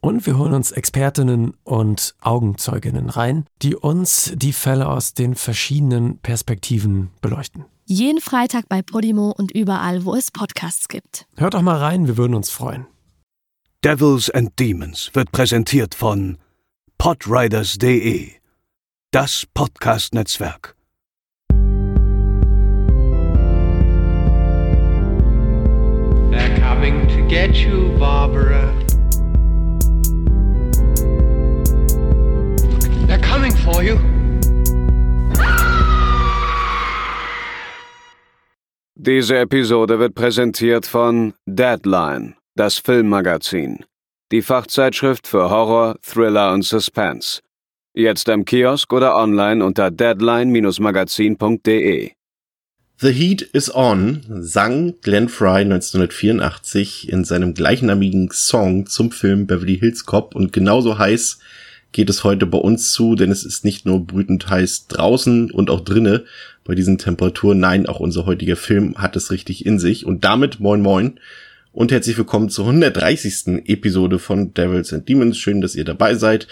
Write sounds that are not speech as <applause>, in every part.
Und wir holen uns Expertinnen und Augenzeuginnen rein, die uns die Fälle aus den verschiedenen Perspektiven beleuchten. Jeden Freitag bei Podimo und überall, wo es Podcasts gibt. Hört doch mal rein, wir würden uns freuen. Devils and Demons wird präsentiert von podriders.de, das Podcast-Netzwerk. They're coming to get you, Barbara. For you. Diese Episode wird präsentiert von Deadline, das Filmmagazin, die Fachzeitschrift für Horror, Thriller und Suspense. Jetzt am Kiosk oder online unter deadline-magazin.de. The Heat is On sang Glenn Fry 1984 in seinem gleichnamigen Song zum Film Beverly Hills Cop und genauso heiß geht es heute bei uns zu, denn es ist nicht nur brütend heiß draußen und auch drinne bei diesen Temperaturen. Nein, auch unser heutiger Film hat es richtig in sich. Und damit moin moin und herzlich willkommen zur 130. Episode von Devils and Demons. Schön, dass ihr dabei seid.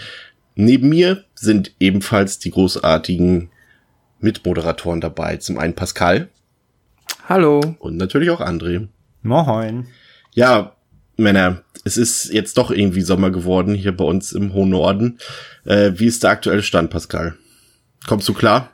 Neben mir sind ebenfalls die großartigen Mitmoderatoren dabei. Zum einen Pascal. Hallo. Und natürlich auch André. Moin. Ja, Männer, es ist jetzt doch irgendwie Sommer geworden hier bei uns im hohen Norden. Äh, wie ist der aktuelle Stand, Pascal? Kommst du klar?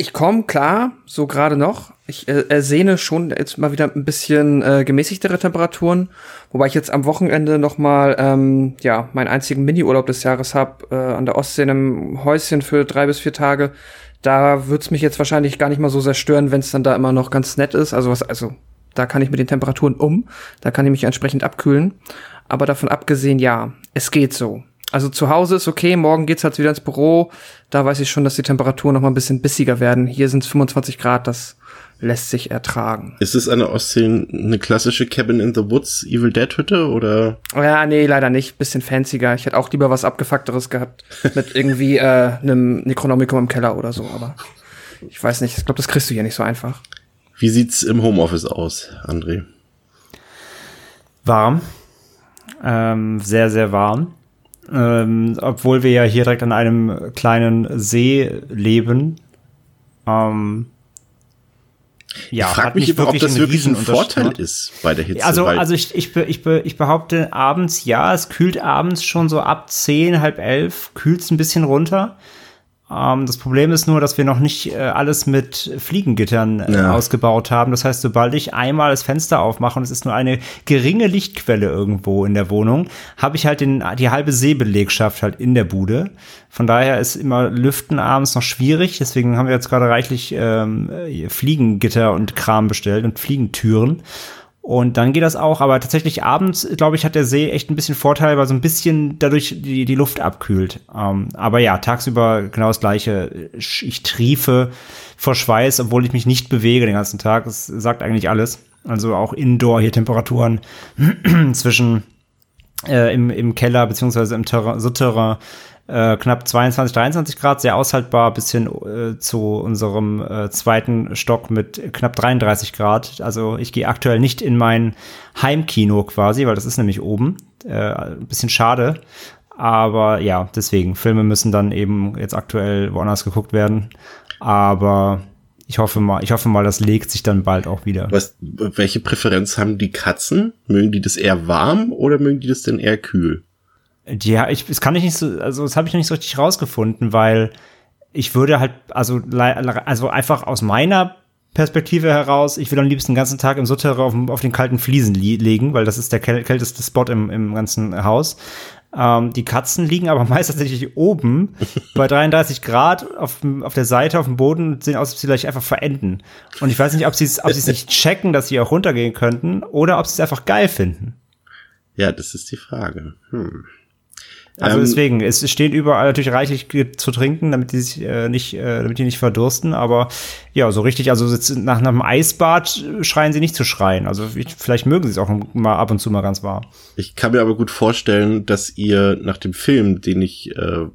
Ich komme klar, so gerade noch. Ich äh, ersehne schon jetzt mal wieder ein bisschen äh, gemäßigtere Temperaturen, wobei ich jetzt am Wochenende noch mal ähm, ja meinen einzigen Miniurlaub des Jahres habe äh, an der Ostsee in einem Häuschen für drei bis vier Tage. Da wird's mich jetzt wahrscheinlich gar nicht mal so sehr stören, wenn es dann da immer noch ganz nett ist. Also was, also da kann ich mit den Temperaturen um, da kann ich mich entsprechend abkühlen. Aber davon abgesehen, ja, es geht so. Also zu Hause ist okay, morgen geht's halt wieder ins Büro. Da weiß ich schon, dass die Temperaturen noch mal ein bisschen bissiger werden. Hier sind es 25 Grad, das lässt sich ertragen. Ist es eine Ostsee eine klassische Cabin in the Woods Evil Dead Hütte oder? Ja, nee, leider nicht. Bisschen fancier. Ich hätte auch lieber was abgefuckteres gehabt mit <laughs> irgendwie äh, einem Necronomicon im Keller oder so. Aber ich weiß nicht. Ich glaube, das kriegst du hier nicht so einfach. Wie sieht's im Homeoffice aus, André? Warm. Ähm, sehr, sehr warm. Ähm, obwohl wir ja hier direkt an einem kleinen See leben. Ähm, ja, ich frage mich aber, ob das wirklich ein Vorteil ist bei der Hitze. Also, also ich, ich, ich, ich behaupte abends, ja, es kühlt abends schon so ab zehn, halb elf, kühlt es ein bisschen runter. Ähm, das Problem ist nur, dass wir noch nicht äh, alles mit Fliegengittern äh, ja. ausgebaut haben. Das heißt, sobald ich einmal das Fenster aufmache und es ist nur eine geringe Lichtquelle irgendwo in der Wohnung, habe ich halt den, die halbe Seebelegschaft halt in der Bude. Von daher ist immer Lüften abends noch schwierig. Deswegen haben wir jetzt gerade reichlich ähm, Fliegengitter und Kram bestellt und Fliegentüren. Und dann geht das auch, aber tatsächlich abends, glaube ich, hat der See echt ein bisschen Vorteil, weil so ein bisschen dadurch die, die Luft abkühlt. Ähm, aber ja, tagsüber genau das gleiche. Ich triefe vor Schweiß, obwohl ich mich nicht bewege den ganzen Tag. Das sagt eigentlich alles. Also auch Indoor hier Temperaturen <clears throat> zwischen äh, im, im Keller beziehungsweise im Terrain, Souterrain äh, knapp 22, 23 Grad, sehr aushaltbar, bis hin äh, zu unserem äh, zweiten Stock mit knapp 33 Grad. Also ich gehe aktuell nicht in mein Heimkino quasi, weil das ist nämlich oben. Äh, ein bisschen schade. Aber ja, deswegen, Filme müssen dann eben jetzt aktuell woanders geguckt werden. Aber ich hoffe mal, ich hoffe mal, das legt sich dann bald auch wieder. Was, welche Präferenz haben die Katzen? Mögen die das eher warm oder mögen die das denn eher kühl? Ja, ich, das kann ich nicht so, also das habe ich noch nicht so richtig rausgefunden, weil ich würde halt, also, also einfach aus meiner Perspektive heraus, ich will am liebsten den ganzen Tag im Souterrain auf, auf den kalten Fliesen li legen, weil das ist der kälteste Spot im, im ganzen Haus. Ähm, die Katzen liegen aber <laughs> meist tatsächlich oben bei 33 Grad auf, auf der Seite, auf dem Boden und sehen aus, als ob sie gleich einfach verenden. Und ich weiß nicht, ob sie es ob sie's nicht checken, dass sie auch runtergehen könnten oder ob sie es einfach geil finden. Ja, das ist die Frage. Hm. Also Ähm, deswegen, es steht überall natürlich reichlich zu trinken, damit die sich äh, nicht, äh, damit die nicht verdursten. Aber ja, so richtig, also jetzt nach einem Eisbad schreien sie nicht zu schreien. Also ich, vielleicht mögen sie es auch mal ab und zu mal ganz warm. Ich kann mir aber gut vorstellen, dass ihr nach dem Film, den ich äh,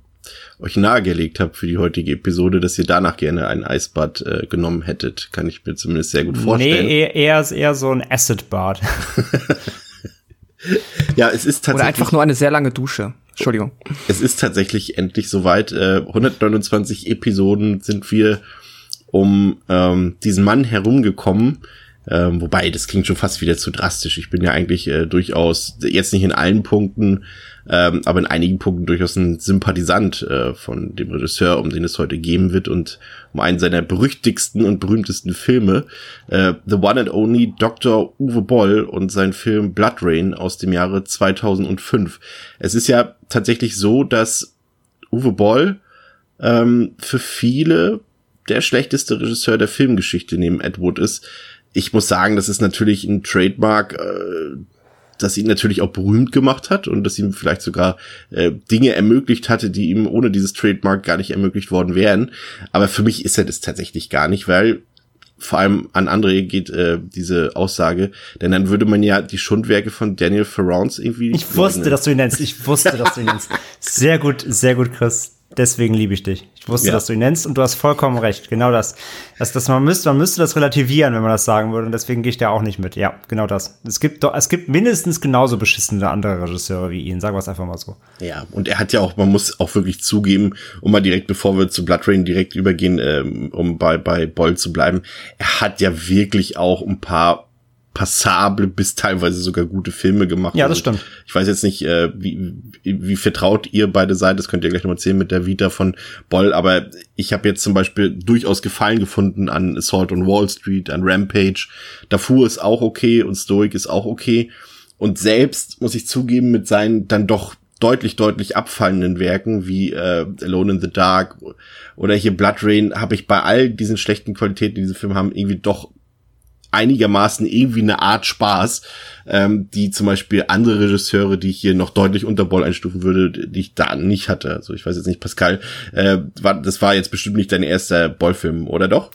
euch nahegelegt habe für die heutige Episode, dass ihr danach gerne ein Eisbad äh, genommen hättet. Kann ich mir zumindest sehr gut vorstellen. Nee, eher, eher, eher so ein Acid-Bad. <laughs> Ja, es ist tatsächlich. Oder einfach nur eine sehr lange Dusche. Entschuldigung. Es ist tatsächlich endlich soweit. Äh, 129 Episoden sind wir um ähm, diesen Mann herumgekommen. Ähm, wobei, das klingt schon fast wieder zu drastisch. Ich bin ja eigentlich äh, durchaus, jetzt nicht in allen Punkten, ähm, aber in einigen Punkten durchaus ein Sympathisant äh, von dem Regisseur, um den es heute geben wird und um einen seiner berüchtigsten und berühmtesten Filme, äh, The One and Only Dr. Uwe Boll und sein Film Blood Rain aus dem Jahre 2005. Es ist ja tatsächlich so, dass Uwe Boll ähm, für viele der schlechteste Regisseur der Filmgeschichte neben Ed Wood ist. Ich muss sagen, das ist natürlich ein Trademark, äh, das ihn natürlich auch berühmt gemacht hat und das ihm vielleicht sogar äh, Dinge ermöglicht hatte, die ihm ohne dieses Trademark gar nicht ermöglicht worden wären. Aber für mich ist er das tatsächlich gar nicht, weil vor allem an André geht äh, diese Aussage, denn dann würde man ja die Schundwerke von Daniel Ferrance irgendwie. Ich wusste, dass du ihn nennst. Ich wusste, dass du ihn nennst. <laughs> Sehr gut, sehr gut, Chris. Deswegen liebe ich dich. Ich wusste, Ja. dass du ihn nennst und du hast vollkommen recht. Genau das. das, das man, müsste, man müsste das relativieren, wenn man das sagen würde. Und deswegen gehe ich da auch nicht mit. Ja, genau das. Es gibt, doch, es gibt mindestens genauso beschissene andere Regisseure wie ihn. Sagen wir es einfach mal so. Ja, und er hat ja auch, man muss auch wirklich zugeben, um mal direkt, bevor wir zu Blood Rain direkt übergehen, ähm, um bei, bei Boll zu bleiben, er hat ja wirklich auch ein paar passable bis teilweise sogar gute Filme gemacht. Ja, das Also, stimmt. Ich weiß jetzt nicht, äh, wie, wie, vertraut ihr beide seid, das könnt ihr gleich nochmal erzählen mit der Vita von Boll, aber ich habe jetzt zum Beispiel durchaus Gefallen gefunden an Assault on Wall Street, an Rampage. Darfur ist auch okay und Stoic ist auch okay. Und selbst, muss ich zugeben, mit seinen dann doch deutlich, deutlich abfallenden Werken wie äh, Alone in the Dark oder hier Blood Rain habe ich bei all diesen schlechten Qualitäten, die diese Filme haben, irgendwie doch einigermaßen irgendwie eine Art Spaß, ähm, die zum Beispiel andere Regisseure, die ich hier noch deutlich unter Boll einstufen würde, die ich da nicht hatte. Also ich weiß jetzt nicht, Pascal, äh, war, das war jetzt bestimmt nicht dein erster Boll-Film, oder doch?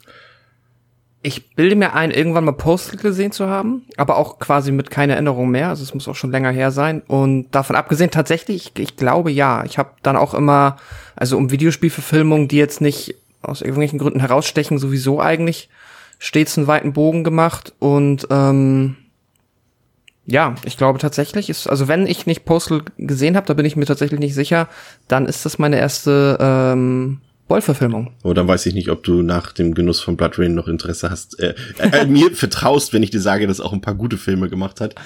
Ich bilde mir ein, irgendwann mal Postal gesehen zu haben, aber auch quasi mit keiner Erinnerung mehr. Also es muss auch schon länger her sein. Und davon abgesehen, tatsächlich, ich, ich glaube ja. Ich habe dann auch immer, also um Videospielverfilmungen, die jetzt nicht aus irgendwelchen Gründen herausstechen, sowieso eigentlich stets einen weiten Bogen gemacht. Und ähm, ja, ich glaube tatsächlich ist, also wenn ich nicht Postal gesehen habe, da bin ich mir tatsächlich nicht sicher, dann ist das meine erste ähm, Boll-Verfilmung. Oder dann weiß ich nicht, ob du nach dem Genuss von Blood Rain noch Interesse hast. Äh, äh, mir vertraust, wenn ich dir sage, dass auch ein paar gute Filme gemacht hat. <laughs>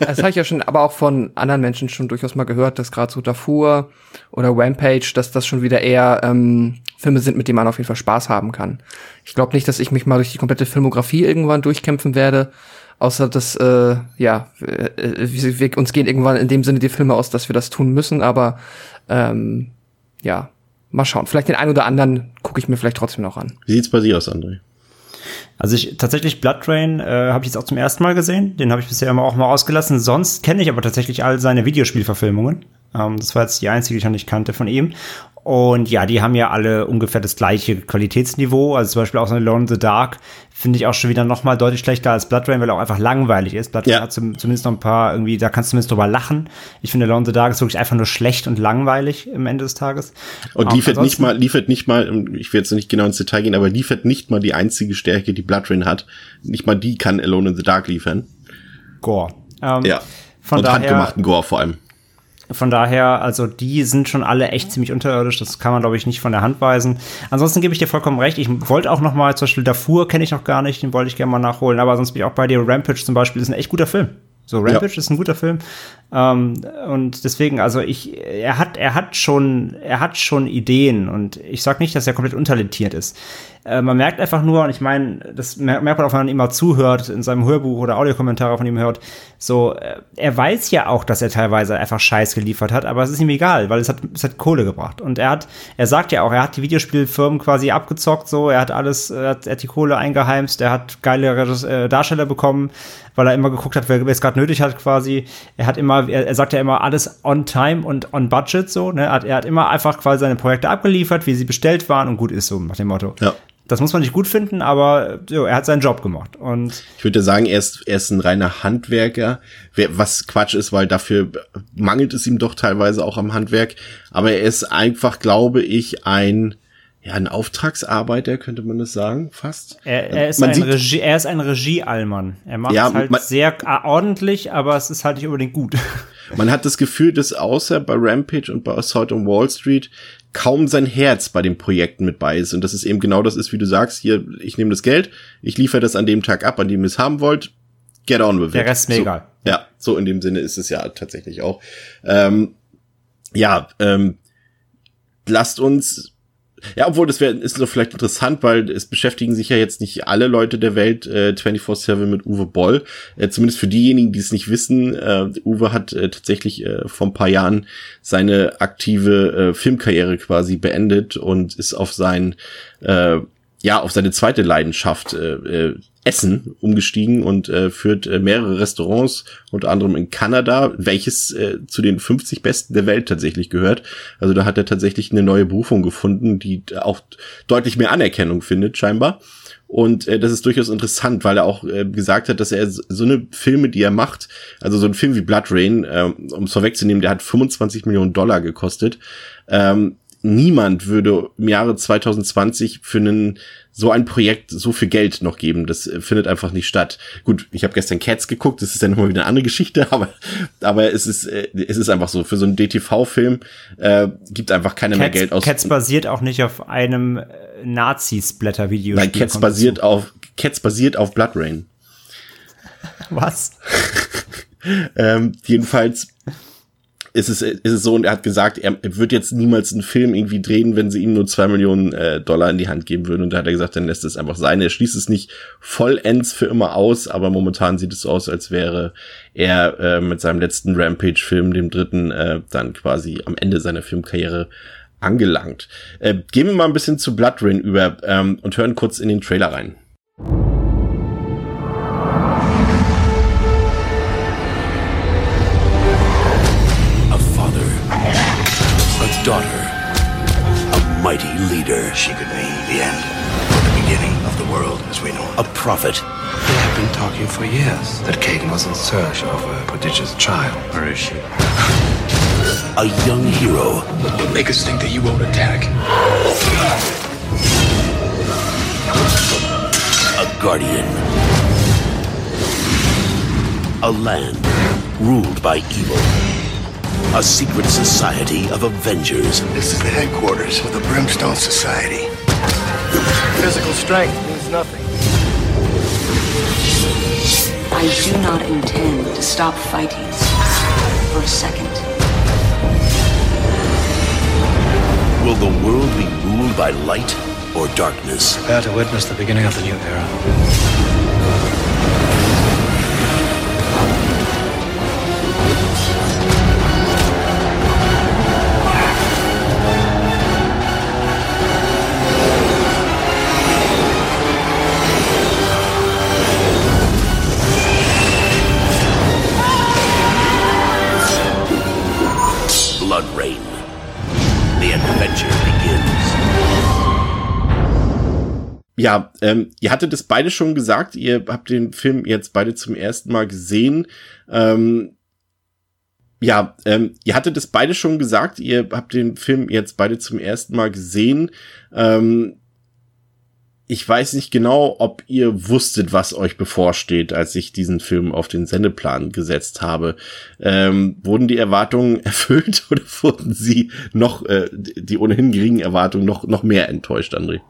Das habe ich ja schon, aber auch von anderen Menschen schon durchaus mal gehört, dass gerade so Darfur oder Rampage, dass das schon wieder eher ähm, Filme sind, mit denen man auf jeden Fall Spaß haben kann. Ich glaube nicht, dass ich mich mal durch die komplette Filmografie irgendwann durchkämpfen werde, außer dass, äh, ja, äh, wir, wir, uns gehen irgendwann in dem Sinne die Filme aus, dass wir das tun müssen, aber ähm, ja, mal schauen. Vielleicht den einen oder anderen gucke ich mir vielleicht trotzdem noch an. Wie sieht's bei dir aus, André? Also ich tatsächlich Blood Rain äh, habe ich jetzt auch zum ersten Mal gesehen. Den habe ich bisher immer auch mal ausgelassen. Sonst kenne ich aber tatsächlich all seine Videospielverfilmungen. Ähm, das war jetzt die einzige, die ich noch nicht kannte von ihm. Und ja, die haben ja alle ungefähr das gleiche Qualitätsniveau. Also zum Beispiel auch so Alone in the Dark finde ich auch schon wieder noch mal deutlich schlechter als Blood Rain, weil er auch einfach langweilig ist. Blood Rain Ja. hat zum, zumindest noch ein paar irgendwie, da kannst du zumindest drüber lachen. Ich finde Alone in the Dark ist wirklich einfach nur schlecht und langweilig im Ende des Tages. Und Ähm, liefert nicht mal, liefert nicht mal, ich will jetzt nicht genau ins Detail gehen, aber liefert nicht mal die einzige Stärke, die Blood Rain hat. Nicht mal die kann Alone in the Dark liefern. Gore. Ähm, Ja. Von Und daher, handgemachten Gore vor allem. Von daher, also die sind schon alle echt ziemlich unterirdisch. Das kann man, glaube ich, nicht von der Hand weisen. Ansonsten gebe ich dir vollkommen recht. Ich wollte auch noch mal, zum Beispiel Darfur kenne ich noch gar nicht, den wollte ich gerne mal nachholen. Aber sonst bin ich auch bei dir. Rampage zum Beispiel ist ein echt guter Film. So, Rampage ist ein guter Film. Ähm, und deswegen, also ich, er hat, er hat schon, er hat schon Ideen und ich sag nicht, dass er komplett untalentiert ist. Äh, man merkt einfach nur, und ich meine, das mer- merkt man auch, wenn man ihm mal zuhört, in seinem Hörbuch oder Audiokommentare von ihm hört, so, äh, er weiß ja auch, dass er teilweise einfach Scheiß geliefert hat, aber es ist ihm egal, weil es hat, es hat Kohle gebracht. Und er hat, er sagt ja auch, er hat die Videospielfirmen quasi abgezockt, so, er hat alles, er hat, er hat die Kohle eingeheimst, er hat geile äh, Darsteller bekommen, weil er immer geguckt hat, wer ist gerade gerade nötig hat quasi. Er hat immer, er, er sagt ja immer alles on time und on budget so. Ne? Er, hat, er hat immer einfach quasi seine Projekte abgeliefert, wie sie bestellt waren und gut ist so nach dem Motto. Ja. Das muss man nicht gut finden, aber jo, er hat seinen Job gemacht. Und Ich würde sagen, er ist, er ist ein reiner Handwerker, wer- was Quatsch ist, weil dafür mangelt es ihm doch teilweise auch am Handwerk. Aber er ist einfach, glaube ich, ein, ja, ein Auftragsarbeiter, könnte man das sagen, fast. er, er ist Man ein sieht- Regie, er ist ein Regieallmann. Er macht Ja, es halt man- sehr ordentlich, aber es ist halt nicht unbedingt gut. <laughs> Man hat das Gefühl, dass außer bei Rampage und bei Assault on Wall Street kaum sein Herz bei den Projekten mit bei ist. Und das ist eben genau das ist, wie du sagst, hier, ich nehme das Geld, ich liefere das an dem Tag ab, an dem ihr es haben wollt, get on with it. Der Rest ist mir so, egal. Ja, so in dem Sinne ist es ja tatsächlich auch. Ähm, ja, ähm, lasst uns ja, obwohl das wäre ist doch vielleicht interessant, weil es beschäftigen sich ja jetzt nicht alle Leute der Welt äh, 24/7 mit Uwe Boll. Äh, zumindest für diejenigen, die es nicht wissen, äh, Uwe hat äh, tatsächlich äh, vor ein paar Jahren seine aktive äh, Filmkarriere quasi beendet und ist auf sein äh, ja auf seine zweite Leidenschaft äh, äh, Essen umgestiegen und äh, führt äh, mehrere Restaurants, unter anderem in Kanada, welches äh, zu den 50 besten der Welt tatsächlich gehört. Also da hat er tatsächlich eine neue Berufung gefunden, die auch deutlich mehr Anerkennung findet, scheinbar. Und äh, das ist durchaus interessant, weil er auch äh, gesagt hat, dass er so eine Filme, die er macht, also so ein Film wie Blood Rain, äh, um es vorwegzunehmen, der hat 25 Millionen Dollar gekostet. Ähm, niemand würde im Jahre 2020 für einen so ein Projekt so viel Geld noch geben. Das äh, findet einfach nicht statt. Gut, ich habe gestern Cats geguckt, das ist ja nochmal wieder eine andere Geschichte, <laughs> aber, aber es ist, äh, es ist einfach so. Für so einen DTV-Film äh, gibt einfach keiner mehr Cats, Geld aus. Cats basiert auch nicht auf einem äh, Nazi-Splatter-Video. Nein, Cats basiert auf Cats basiert auf Blood Rain. Was? <laughs> Ähm, jedenfalls ist es, ist es so, und er hat gesagt, er wird jetzt niemals einen Film irgendwie drehen, wenn sie ihm nur zwei Millionen äh, Dollar in die Hand geben würden. Und da hat er gesagt, dann lässt es einfach sein. Er schließt es nicht vollends für immer aus, aber momentan sieht es so aus, als wäre er äh, mit seinem letzten Rampage-Film, dem dritten, äh, dann quasi am Ende seiner Filmkarriere angelangt. Äh, gehen wir mal ein bisschen zu Blood Rain über ähm, und hören kurz in den Trailer rein. Daughter, a mighty leader, She could mean the end, the beginning of the world as we know it. a prophet, They have been talking for years that Caden was in search of a prodigious child. Where is she? a young hero, What make us think that you won't attack? a guardian. A land ruled by evil. A secret society of avengers. This is the headquarters of the Brimstone Society. Physical strength means nothing. I do not intend to stop fighting for a second. Will the world be ruled by light or darkness? Prepare to witness the beginning of the new era. Rain. The adventure begins. Ja, ähm, ihr hattet es beide schon gesagt, ihr habt den Film jetzt beide zum ersten Mal gesehen. Ähm, ja, ähm, ihr hattet es beide schon gesagt, ihr habt den Film jetzt beide zum ersten Mal gesehen. Ähm, ich weiß nicht genau, ob ihr wusstet, was euch bevorsteht, als ich diesen Film auf den Sendeplan gesetzt habe. Ähm, wurden die Erwartungen <laughs> erfüllt oder wurden sie noch, äh, die ohnehin geringen Erwartungen noch, noch mehr enttäuscht, André?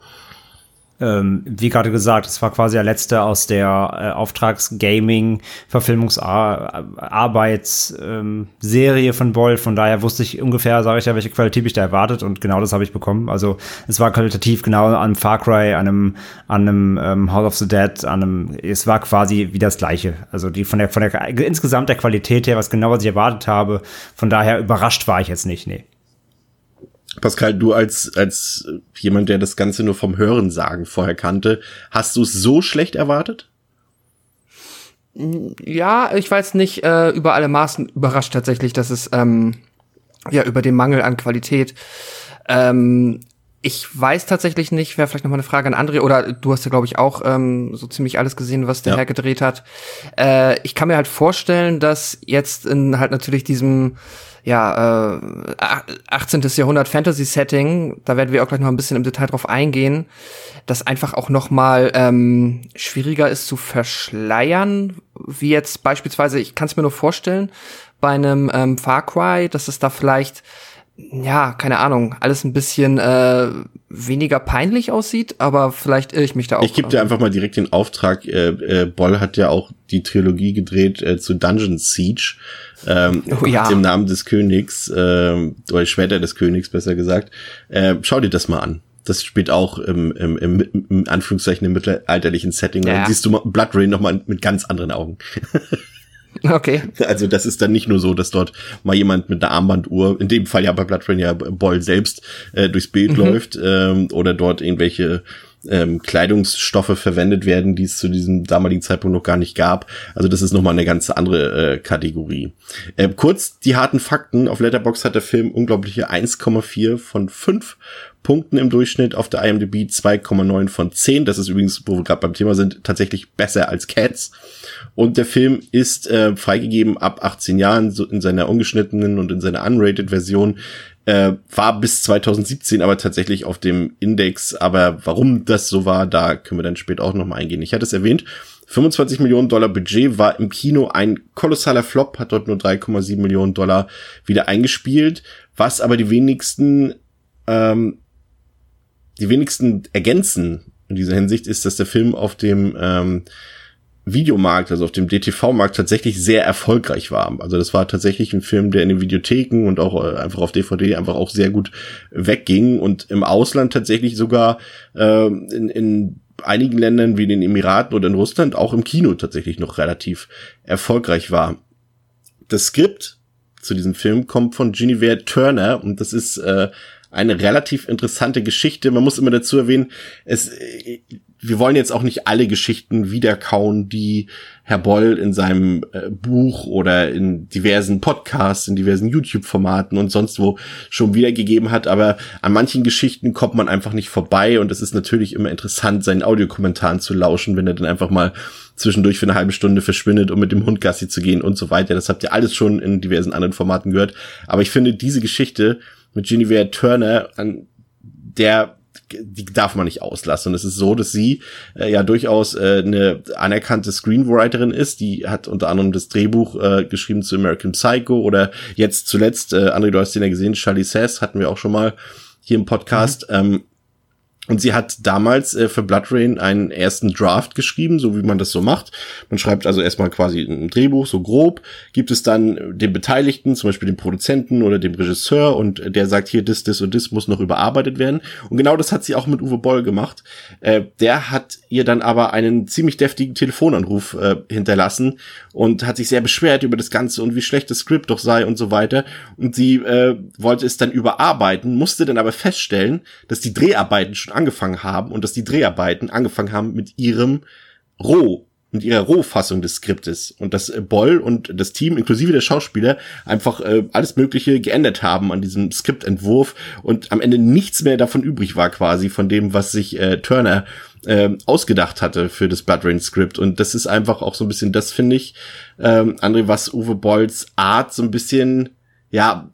Ähm, wie gerade gesagt, es war quasi der letzte aus der äh, Auftrags-Gaming-Verfilmungsarbeitsserie ähm, von Boll. Von daher wusste ich ungefähr, sage ich ja, welche Qualität ich da erwartet und genau das habe ich bekommen. Also es war qualitativ genau an Far Cry, an einem, an einem ähm, House of the Dead, an einem, es war quasi wie das gleiche. Also die von der, von der insgesamt der Qualität her, was genau was ich erwartet habe. Von daher überrascht war ich jetzt nicht, nee. Pascal, du als, als jemand, der das Ganze nur vom Hören sagen vorher kannte, hast du es so schlecht erwartet? Ja, ich jetzt nicht äh, über alle Maßen überrascht tatsächlich, dass es ähm, ja über den Mangel an Qualität. Ähm, ich weiß tatsächlich nicht, wäre vielleicht noch mal eine Frage an André, oder du hast ja, glaube ich, auch ähm, so ziemlich alles gesehen, was der Ja. Herr gedreht hat. Äh, ich kann mir halt vorstellen, dass jetzt in halt natürlich diesem ja, äh, 18. Jahrhundert Fantasy-Setting, da werden wir auch gleich noch ein bisschen im Detail drauf eingehen, das einfach auch noch mal ähm, schwieriger ist zu verschleiern, wie jetzt beispielsweise, ich kann es mir nur vorstellen, bei einem ähm, Far Cry, dass es da vielleicht ja, keine Ahnung, alles ein bisschen äh, weniger peinlich aussieht, aber vielleicht irre ich mich da auch. Ich gebe dir einfach mal direkt den Auftrag. Äh, äh, Boll hat ja auch die Trilogie gedreht äh, zu Dungeon Siege. Ähm, Oh ja. Im Namen des Königs, ähm, oder Schwerter des Königs, besser gesagt. Äh, schau dir das mal an. Das spielt auch im, im, im, im Anführungszeichen im mittelalterlichen Setting. Ja. Dann siehst du Blood Rain nochmal mit ganz anderen Augen. <laughs> Okay. Also das ist dann nicht nur so, dass dort mal jemand mit einer Armbanduhr, in dem Fall ja bei Blood Rain ja Boll selbst, äh, durchs Bild läuft ähm, oder dort irgendwelche ähm, Kleidungsstoffe verwendet werden, die es zu diesem damaligen Zeitpunkt noch gar nicht gab. Also das ist nochmal eine ganz andere äh, Kategorie. Äh, kurz die harten Fakten. Auf Letterbox hat der Film unglaubliche 1,4 von 5 Punkten im Durchschnitt. Auf der IMDb 2,9 von 10. Das ist übrigens, wo wir gerade beim Thema sind, tatsächlich besser als Cats. Und der Film ist äh, freigegeben ab 18 Jahren, so in seiner ungeschnittenen und in seiner unrated Version. Äh, war bis 2017 aber tatsächlich auf dem Index. Aber warum das so war, da können wir dann später auch nochmal eingehen. Ich hatte es erwähnt, 25 Millionen Dollar Budget war im Kino ein kolossaler Flop, hat dort nur 3,7 Millionen Dollar wieder eingespielt. Was aber die wenigsten, ähm, die wenigsten ergänzen in dieser Hinsicht ist, dass der Film auf dem ähm, Videomarkt, also auf dem DTV-Markt tatsächlich sehr erfolgreich war. Also das war tatsächlich ein Film, der in den Videotheken und auch äh, einfach auf DVD einfach auch sehr gut wegging und im Ausland tatsächlich sogar äh, in, in einigen Ländern wie den Emiraten oder in Russland auch im Kino tatsächlich noch relativ erfolgreich war. Das Skript zu diesem Film kommt von Genevieve Turner und das ist äh, eine relativ interessante Geschichte. Man muss immer dazu erwähnen, es, äh, wir wollen jetzt auch nicht alle Geschichten wiederkauen, die Herr Boll in seinem äh, Buch oder in diversen Podcasts, in diversen YouTube-Formaten und sonst wo schon wiedergegeben hat. Aber an manchen Geschichten kommt man einfach nicht vorbei und es ist natürlich immer interessant, seinen Audiokommentaren zu lauschen, wenn er dann einfach mal zwischendurch für eine halbe Stunde verschwindet, um mit dem Hund Gassi zu gehen und so weiter. Das habt ihr alles schon in diversen anderen Formaten gehört. Aber ich finde diese Geschichte mit Genevieve Turner, an der die darf man nicht auslassen. Und es ist so, dass sie äh, ja durchaus äh, eine anerkannte Screenwriterin ist. Die hat unter anderem das Drehbuch äh, geschrieben zu American Psycho oder jetzt zuletzt, äh, André, du hast den ja gesehen, Charlie Sass hatten wir auch schon mal hier im Podcast. Ähm, und sie hat damals äh, für Blood Rain einen ersten Draft geschrieben, so wie man das so macht. Man schreibt also erstmal quasi ein Drehbuch, so grob, gibt es dann den Beteiligten, zum Beispiel den Produzenten oder dem Regisseur und der sagt hier, das, das und das muss noch überarbeitet werden. Und genau das hat sie auch mit Uwe Boll gemacht. Äh, der hat ihr dann aber einen ziemlich deftigen Telefonanruf äh, hinterlassen und hat sich sehr beschwert über das Ganze und wie schlecht das Skript doch sei und so weiter. Und sie äh, wollte es dann überarbeiten, musste dann aber feststellen, dass die Dreharbeiten schon angefangen haben und dass die Dreharbeiten angefangen haben mit ihrem Roh, mit ihrer Rohfassung des Skriptes und dass äh, Boll und das Team inklusive der Schauspieler einfach äh, alles Mögliche geändert haben an diesem Skriptentwurf und am Ende nichts mehr davon übrig war quasi von dem, was sich äh, Turner äh, ausgedacht hatte für das Blood Rain Skript. Und das ist einfach auch so ein bisschen das finde ich ähm, André was Uwe Bolls Art so ein bisschen ja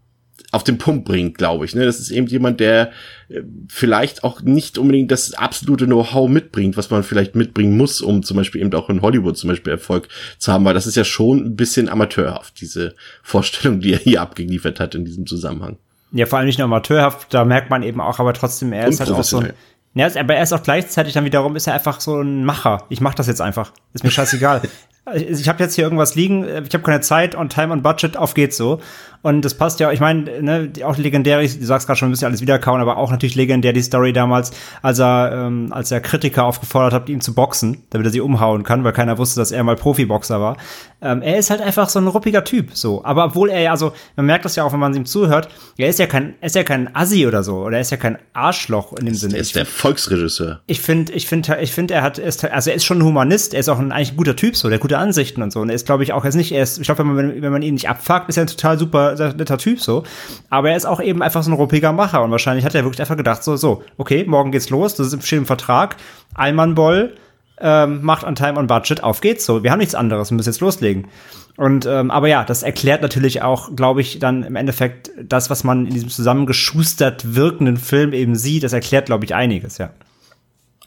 auf den Punkt bringt, glaube ich. Ne? Das ist eben jemand, der äh, vielleicht auch nicht unbedingt das absolute Know-how mitbringt, was man vielleicht mitbringen muss, um zum Beispiel eben auch in Hollywood zum Beispiel Erfolg zu haben, weil das ist ja schon ein bisschen amateurhaft, diese Vorstellung, die er hier abgeliefert hat in diesem Zusammenhang. Ja, vor allem nicht nur amateurhaft, da merkt man eben auch, aber trotzdem, er ist halt auch so ein. Ja, aber er ist auch gleichzeitig dann wiederum, ist er einfach so ein Macher. Ich mach das jetzt einfach. Ist mir scheißegal. <laughs> ich habe jetzt hier irgendwas liegen, ich habe keine Zeit und Time und Budget, auf geht's so. Und das passt ja, ich meine, ne, auch legendär, du sagst gerade schon, ein bisschen alles wiederkauen, aber auch natürlich legendär die Story damals, als er, ähm, als er Kritiker aufgefordert hat, ihn zu boxen, damit er sie umhauen kann, weil keiner wusste, dass er mal Profiboxer war. Ähm, er ist halt einfach so ein ruppiger Typ, so. Aber obwohl er ja, also, man merkt das ja auch, wenn man ihm zuhört, er ist ja kein, er ist ja kein Assi oder so, oder er ist ja kein Arschloch in dem Sinne. Er ist der Volksregisseur. Ich finde, ich finde, ich finde, er hat, ist, also er ist schon ein Humanist, er ist auch ein eigentlich ein guter Typ, so, der gute Ansichten und so. Und er ist, glaube ich, auch jetzt nicht erst, ich glaube, wenn man, wenn man ihn nicht abfuckt, ist er ein total super netter Typ so. Aber er ist auch eben einfach so ein ruppiger Macher und wahrscheinlich hat er wirklich einfach gedacht, so, so, okay, morgen geht's los, das ist im Vertrag, Allmann-Boll, ähm, macht on Time on Budget, auf geht's so. Wir haben nichts anderes, wir müssen jetzt loslegen. Und ähm, aber ja, das erklärt natürlich auch, glaube ich, dann im Endeffekt das, was man in diesem zusammengeschustert wirkenden Film eben sieht, das erklärt, glaube ich, einiges, ja.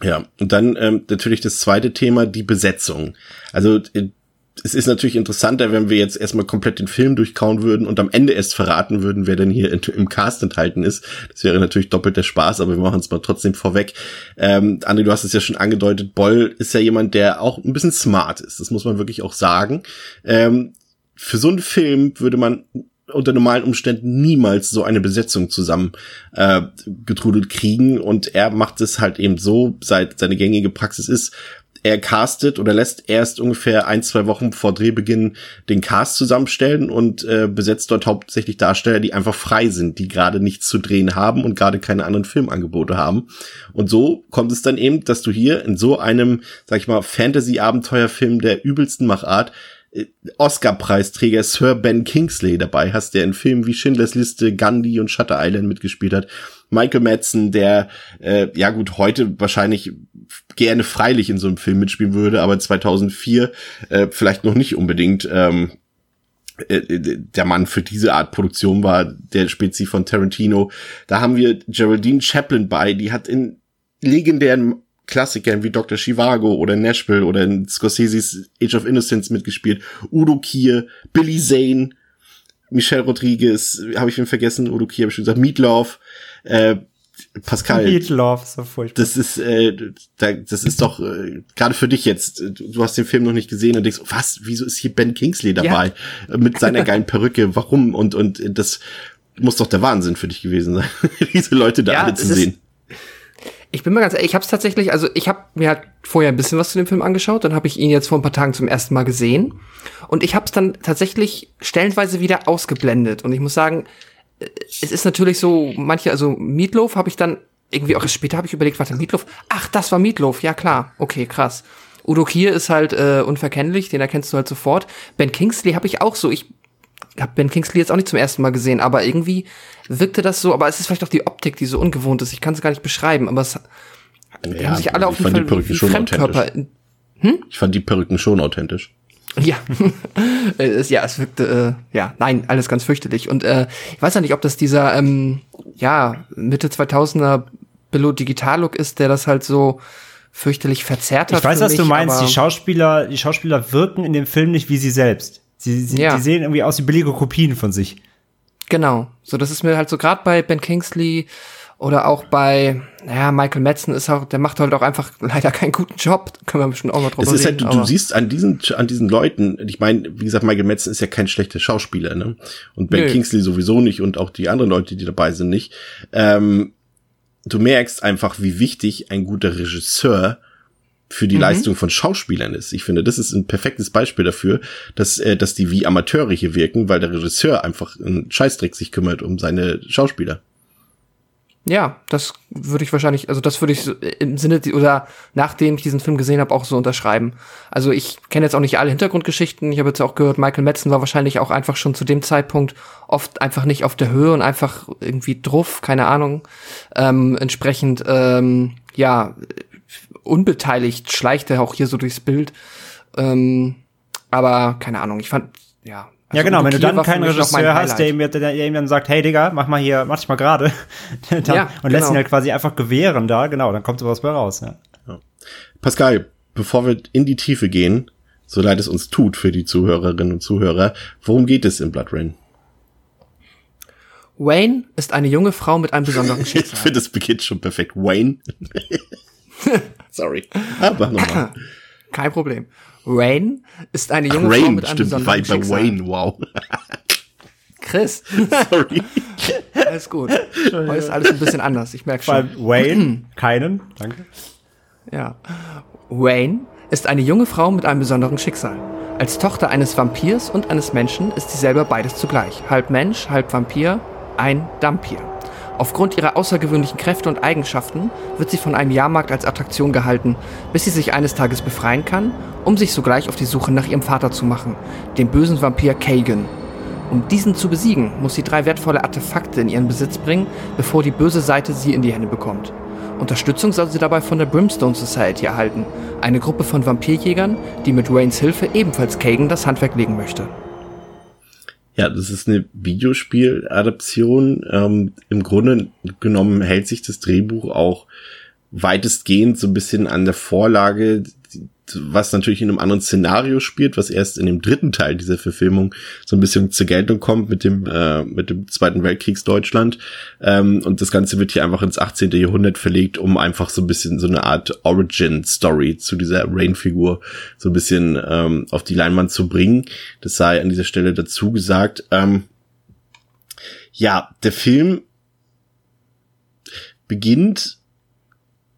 Ja, und dann ähm, natürlich das zweite Thema, die Besetzung. Also äh, es ist natürlich interessanter, wenn wir jetzt erstmal komplett den Film durchkauen würden und am Ende erst verraten würden, wer denn hier im Cast enthalten ist. Das wäre natürlich doppelt der Spaß, aber wir machen es mal trotzdem vorweg. Ähm, André, du hast es ja schon angedeutet, Boll ist ja jemand, der auch ein bisschen smart ist. Das muss man wirklich auch sagen. Ähm, für so einen Film würde man unter normalen Umständen niemals so eine Besetzung zusammen äh, getrudelt kriegen und er macht es halt eben so, seit seine gängige Praxis ist, er castet oder lässt erst ungefähr ein, zwei Wochen vor Drehbeginn den Cast zusammenstellen und äh, besetzt dort hauptsächlich Darsteller, die einfach frei sind, die gerade nichts zu drehen haben und gerade keine anderen Filmangebote haben. Und so kommt es dann eben, dass du hier in so einem, sag ich mal, Fantasy-Abenteuerfilm der übelsten Machart Oscar-Preisträger Sir Ben Kingsley dabei hast, der in Filmen wie Schindlers Liste, Gandhi und Shutter Island mitgespielt hat. Michael Madsen, der äh, ja gut heute wahrscheinlich gerne freilich in so einem Film mitspielen würde, aber 2004 äh, vielleicht noch nicht unbedingt ähm, äh, äh, der Mann für diese Art Produktion war, der Spezi von Tarantino. Da haben wir Geraldine Chaplin bei, die hat in legendären Klassikern wie Dr. Chivago oder Nashville oder in Scorsese's Age of Innocence mitgespielt. Udo Kier, Billy Zane, Michelle Rodriguez, habe ich ihn vergessen, Udo Kier habe ich schon gesagt, Meatloaf, äh, Pascal. Meatloaf, so furchtbar. Das ist, äh, das ist doch äh, gerade für dich jetzt. Du hast den Film noch nicht gesehen und denkst, was? Wieso ist hier Ben Kingsley dabei ja. mit seiner <laughs> geilen Perücke? Warum? Und und das muss doch der Wahnsinn für dich gewesen sein, <laughs> diese Leute da ja, alle zu sehen. Ich bin mal ganz ehrlich, ich habe es tatsächlich, also ich habe mir halt vorher ein bisschen was zu dem Film angeschaut, dann habe ich ihn jetzt vor ein paar Tagen zum ersten Mal gesehen und ich habe es dann tatsächlich stellenweise wieder ausgeblendet und ich muss sagen, äh, es ist natürlich so, manche, also Meatloaf habe ich dann irgendwie auch erst später habe ich überlegt, warte, Meatloaf, ach, das war Meatloaf, ja klar, okay, krass. Udo Kier ist halt äh, unverkennlich, den erkennst du halt sofort. Ben Kingsley habe ich auch so, ich habe Ben Kingsley jetzt auch nicht zum ersten Mal gesehen, aber irgendwie wirkte das so, aber es ist vielleicht auch die Optik, die so ungewohnt ist. Ich kann es gar nicht beschreiben, aber es ja, haben sich alle auf jeden Fall wie Fremdkörper. Hm? Ich fand die Perücken schon authentisch. Ja, <laughs> es, ja, es wirkte, äh, ja, nein, alles ganz fürchterlich. Und äh, ich weiß ja nicht, ob das dieser, ähm, ja, Mitte 2000er Billo Digital-Look ist, der das halt so fürchterlich verzerrt hat. Ich weiß, was mich, du meinst. Die Schauspieler, die Schauspieler wirken in dem Film nicht wie sie selbst. Sie, sie ja. die sehen irgendwie aus wie billige Kopien von sich. Genau. So, das ist mir halt so gerade bei Ben Kingsley oder auch bei, naja, Michael Madsen ist auch, der macht halt auch einfach <laughs> leider keinen guten Job. Da können wir bestimmt auch mal drüber es ist reden. Halt, du, du siehst an diesen, an diesen Leuten, ich meine, wie gesagt, Michael Madsen ist ja kein schlechter Schauspieler, ne? Und Ben Nö. Kingsley sowieso nicht und auch die anderen Leute, die dabei sind, nicht. Ähm, du merkst einfach, wie wichtig ein guter Regisseur für die mhm. Leistung von Schauspielern ist. Ich finde, das ist ein perfektes Beispiel dafür, dass, äh, dass die wie Amateure hier wirken, weil der Regisseur einfach einen Scheißdreck sich kümmert um seine Schauspieler. Ja, das würde ich wahrscheinlich, also das würde ich im Sinne oder nachdem ich diesen Film gesehen habe, auch so unterschreiben. Also ich kenne jetzt auch nicht alle Hintergrundgeschichten. Ich habe jetzt auch gehört, Michael Madsen war wahrscheinlich auch einfach schon zu dem Zeitpunkt oft einfach nicht auf der Höhe und einfach irgendwie druff, keine Ahnung. Ähm, entsprechend, ähm, ja, unbeteiligt schleicht er auch hier so durchs Bild. Ähm, aber keine Ahnung, ich fand, ja. Also ja, genau, wenn du dann keinen Regisseur hast, der ihm, der ihm, dann sagt, hey Digga, mach mal hier, mach dich mal gerade. <laughs> ja, und genau. lässt ihn halt quasi einfach gewähren da, genau, dann kommt sowas bei raus, ja. ja. Pascal, bevor wir in die Tiefe gehen, so leid es uns tut für die Zuhörerinnen und Zuhörer, worum geht es in Blood Rain? Wayne ist eine junge Frau mit einem besonderen <laughs> Schicksal. ich finde, das beginnt schon perfekt. Wayne. <laughs> <laughs> Sorry. Aber nochmal. <laughs> Kein Problem. Wayne ist eine junge Ach, Rain, Frau mit einem stimmt, besonderen bei, Schicksal. bei Wayne, wow. <laughs> Chris. Sorry. alles gut. Heute ist alles ein bisschen anders, ich merke schon. Bei Wayne, <clears throat> keinen, danke. Ja. Wayne ist eine junge Frau mit einem besonderen Schicksal. Als Tochter eines Vampirs und eines Menschen ist sie selber beides zugleich. Halb Mensch, halb Vampir, ein Dampir. Aufgrund ihrer außergewöhnlichen Kräfte und Eigenschaften wird sie von einem Jahrmarkt als Attraktion gehalten, bis sie sich eines Tages befreien kann, um sich sogleich auf die Suche nach ihrem Vater zu machen, dem bösen Vampir Kagan. Um diesen zu besiegen, muss sie drei wertvolle Artefakte in ihren Besitz bringen, bevor die böse Seite sie in die Hände bekommt. Unterstützung soll sie dabei von der Brimstone Society erhalten, eine Gruppe von Vampirjägern, die mit Waynes Hilfe ebenfalls Kagan das Handwerk legen möchte. Ja, das ist eine Videospieladaption. Ähm, Im Grunde genommen hält sich das Drehbuch auch weitestgehend so ein bisschen an der Vorlage was natürlich in einem anderen Szenario spielt, was erst in dem dritten Teil dieser Verfilmung so ein bisschen zur Geltung kommt mit dem äh, mit dem Zweiten Weltkriegsdeutschland ähm, und das Ganze wird hier einfach ins 18. Jahrhundert verlegt, um einfach so ein bisschen so eine Art Origin Story zu dieser Rain-Figur so ein bisschen ähm, auf die Leinwand zu bringen. Das sei an dieser Stelle dazu gesagt. Ähm, ja, der Film beginnt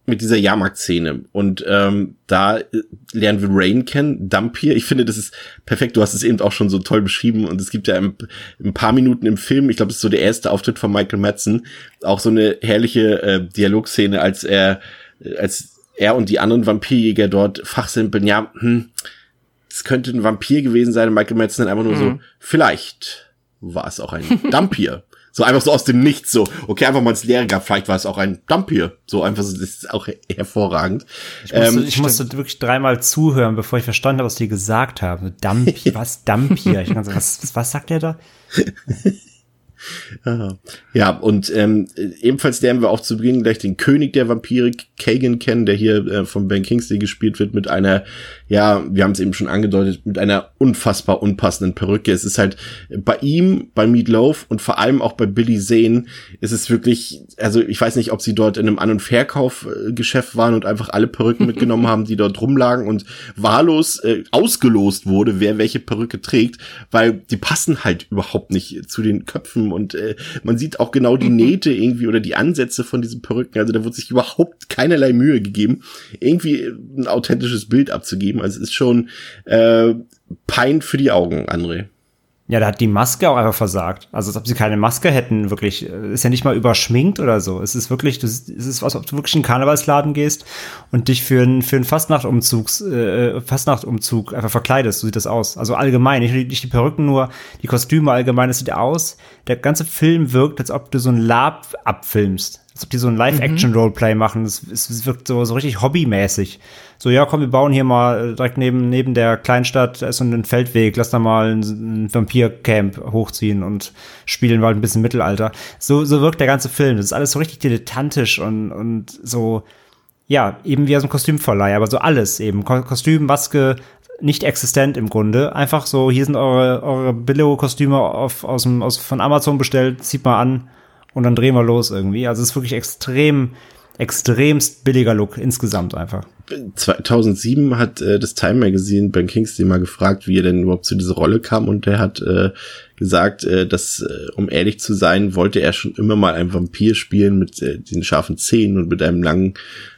mit dieser Jahrmarktszene und ähm, da äh, lernen wir Rain kennen, Dampier. Ich finde, das ist perfekt. Du hast es eben auch schon so toll beschrieben und es gibt ja ein, ein paar Minuten im Film, ich glaube, das ist so der erste Auftritt von Michael Madsen, auch so eine herrliche äh, Dialogszene, als er, als er und die anderen Vampirjäger dort fachsimpeln. Ja, hm, es könnte ein Vampir gewesen sein. Michael Madsen einfach nur mhm. so, vielleicht war es auch ein Dampier. So einfach so aus dem Nichts, so, okay, einfach mal ins Leere gab, vielleicht war es auch ein Dump hier. So einfach, so, das ist auch hervorragend. Ich musste, ähm, ich musste wirklich dreimal zuhören, bevor ich verstanden habe, was die gesagt haben. Dump, <laughs> was, Dump hier? Ich dachte, was, was sagt der da? <laughs> Ja, und ähm, ebenfalls lernen wir auch zu Beginn gleich den König der Vampire, Kagan, kennen, der hier äh, von Ben Kingsley gespielt wird, mit einer, ja, wir haben es eben schon angedeutet, mit einer unfassbar unpassenden Perücke. Es ist halt bei ihm, bei Meatloaf und vor allem auch bei Billy Zane ist es wirklich, also ich weiß nicht, ob sie dort in einem An- und Verkaufgeschäft waren und einfach alle Perücken mitgenommen <laughs> haben, die dort rumlagen und wahllos äh, ausgelost wurde, wer welche Perücke trägt, weil die passen halt überhaupt nicht zu den Köpfen und äh, man sieht auch genau die Nähte <laughs> irgendwie oder die Ansätze von diesen Perücken. Also da wird sich überhaupt keinerlei Mühe gegeben, irgendwie ein authentisches Bild abzugeben. Also es ist schon äh, Pein für die Augen, André. Ja, da hat die Maske auch einfach versagt. Also als ob sie keine Maske hätten, wirklich. Ist ja nicht mal überschminkt oder so. Es ist wirklich, es ist, als ob du wirklich in einen Karnevalsladen gehst und dich für einen, für einen Fastnachtumzugs, äh, Fastnachtumzug einfach verkleidest. So sieht das aus. Also allgemein, nicht, nicht die Perücken nur, die Kostüme allgemein, es sieht aus. Der ganze Film wirkt, als ob du so ein Lab abfilmst als ob die so ein Live-Action-Roleplay machen. Es, es, wirkt so, so richtig hobbymäßig. So, ja, komm, wir bauen hier mal äh, direkt neben, neben der Kleinstadt, da ist so ein Feldweg, lass da mal ein, ein Vampir-Camp hochziehen und spielen mal ein bisschen Mittelalter. So, so wirkt der ganze Film. Das ist alles so richtig dilettantisch und, und so, ja, eben wie aus einem Kostümverleih, aber so alles eben. Kostüm, Maske, nicht existent im Grunde. Einfach so, hier sind eure, eure Billo-Kostüme aus aus, von Amazon bestellt, zieht mal an und dann drehen wir los irgendwie. Also es ist wirklich extrem, extremst billiger Look insgesamt einfach. 2007 hat äh, das Time Magazine Ben Kingsley mal gefragt, wie er denn überhaupt zu dieser Rolle kam und er hat äh, gesagt, äh, dass, äh, um ehrlich zu sein, wollte er schon immer mal einen Vampir spielen mit äh, den scharfen Zähnen und mit einem langen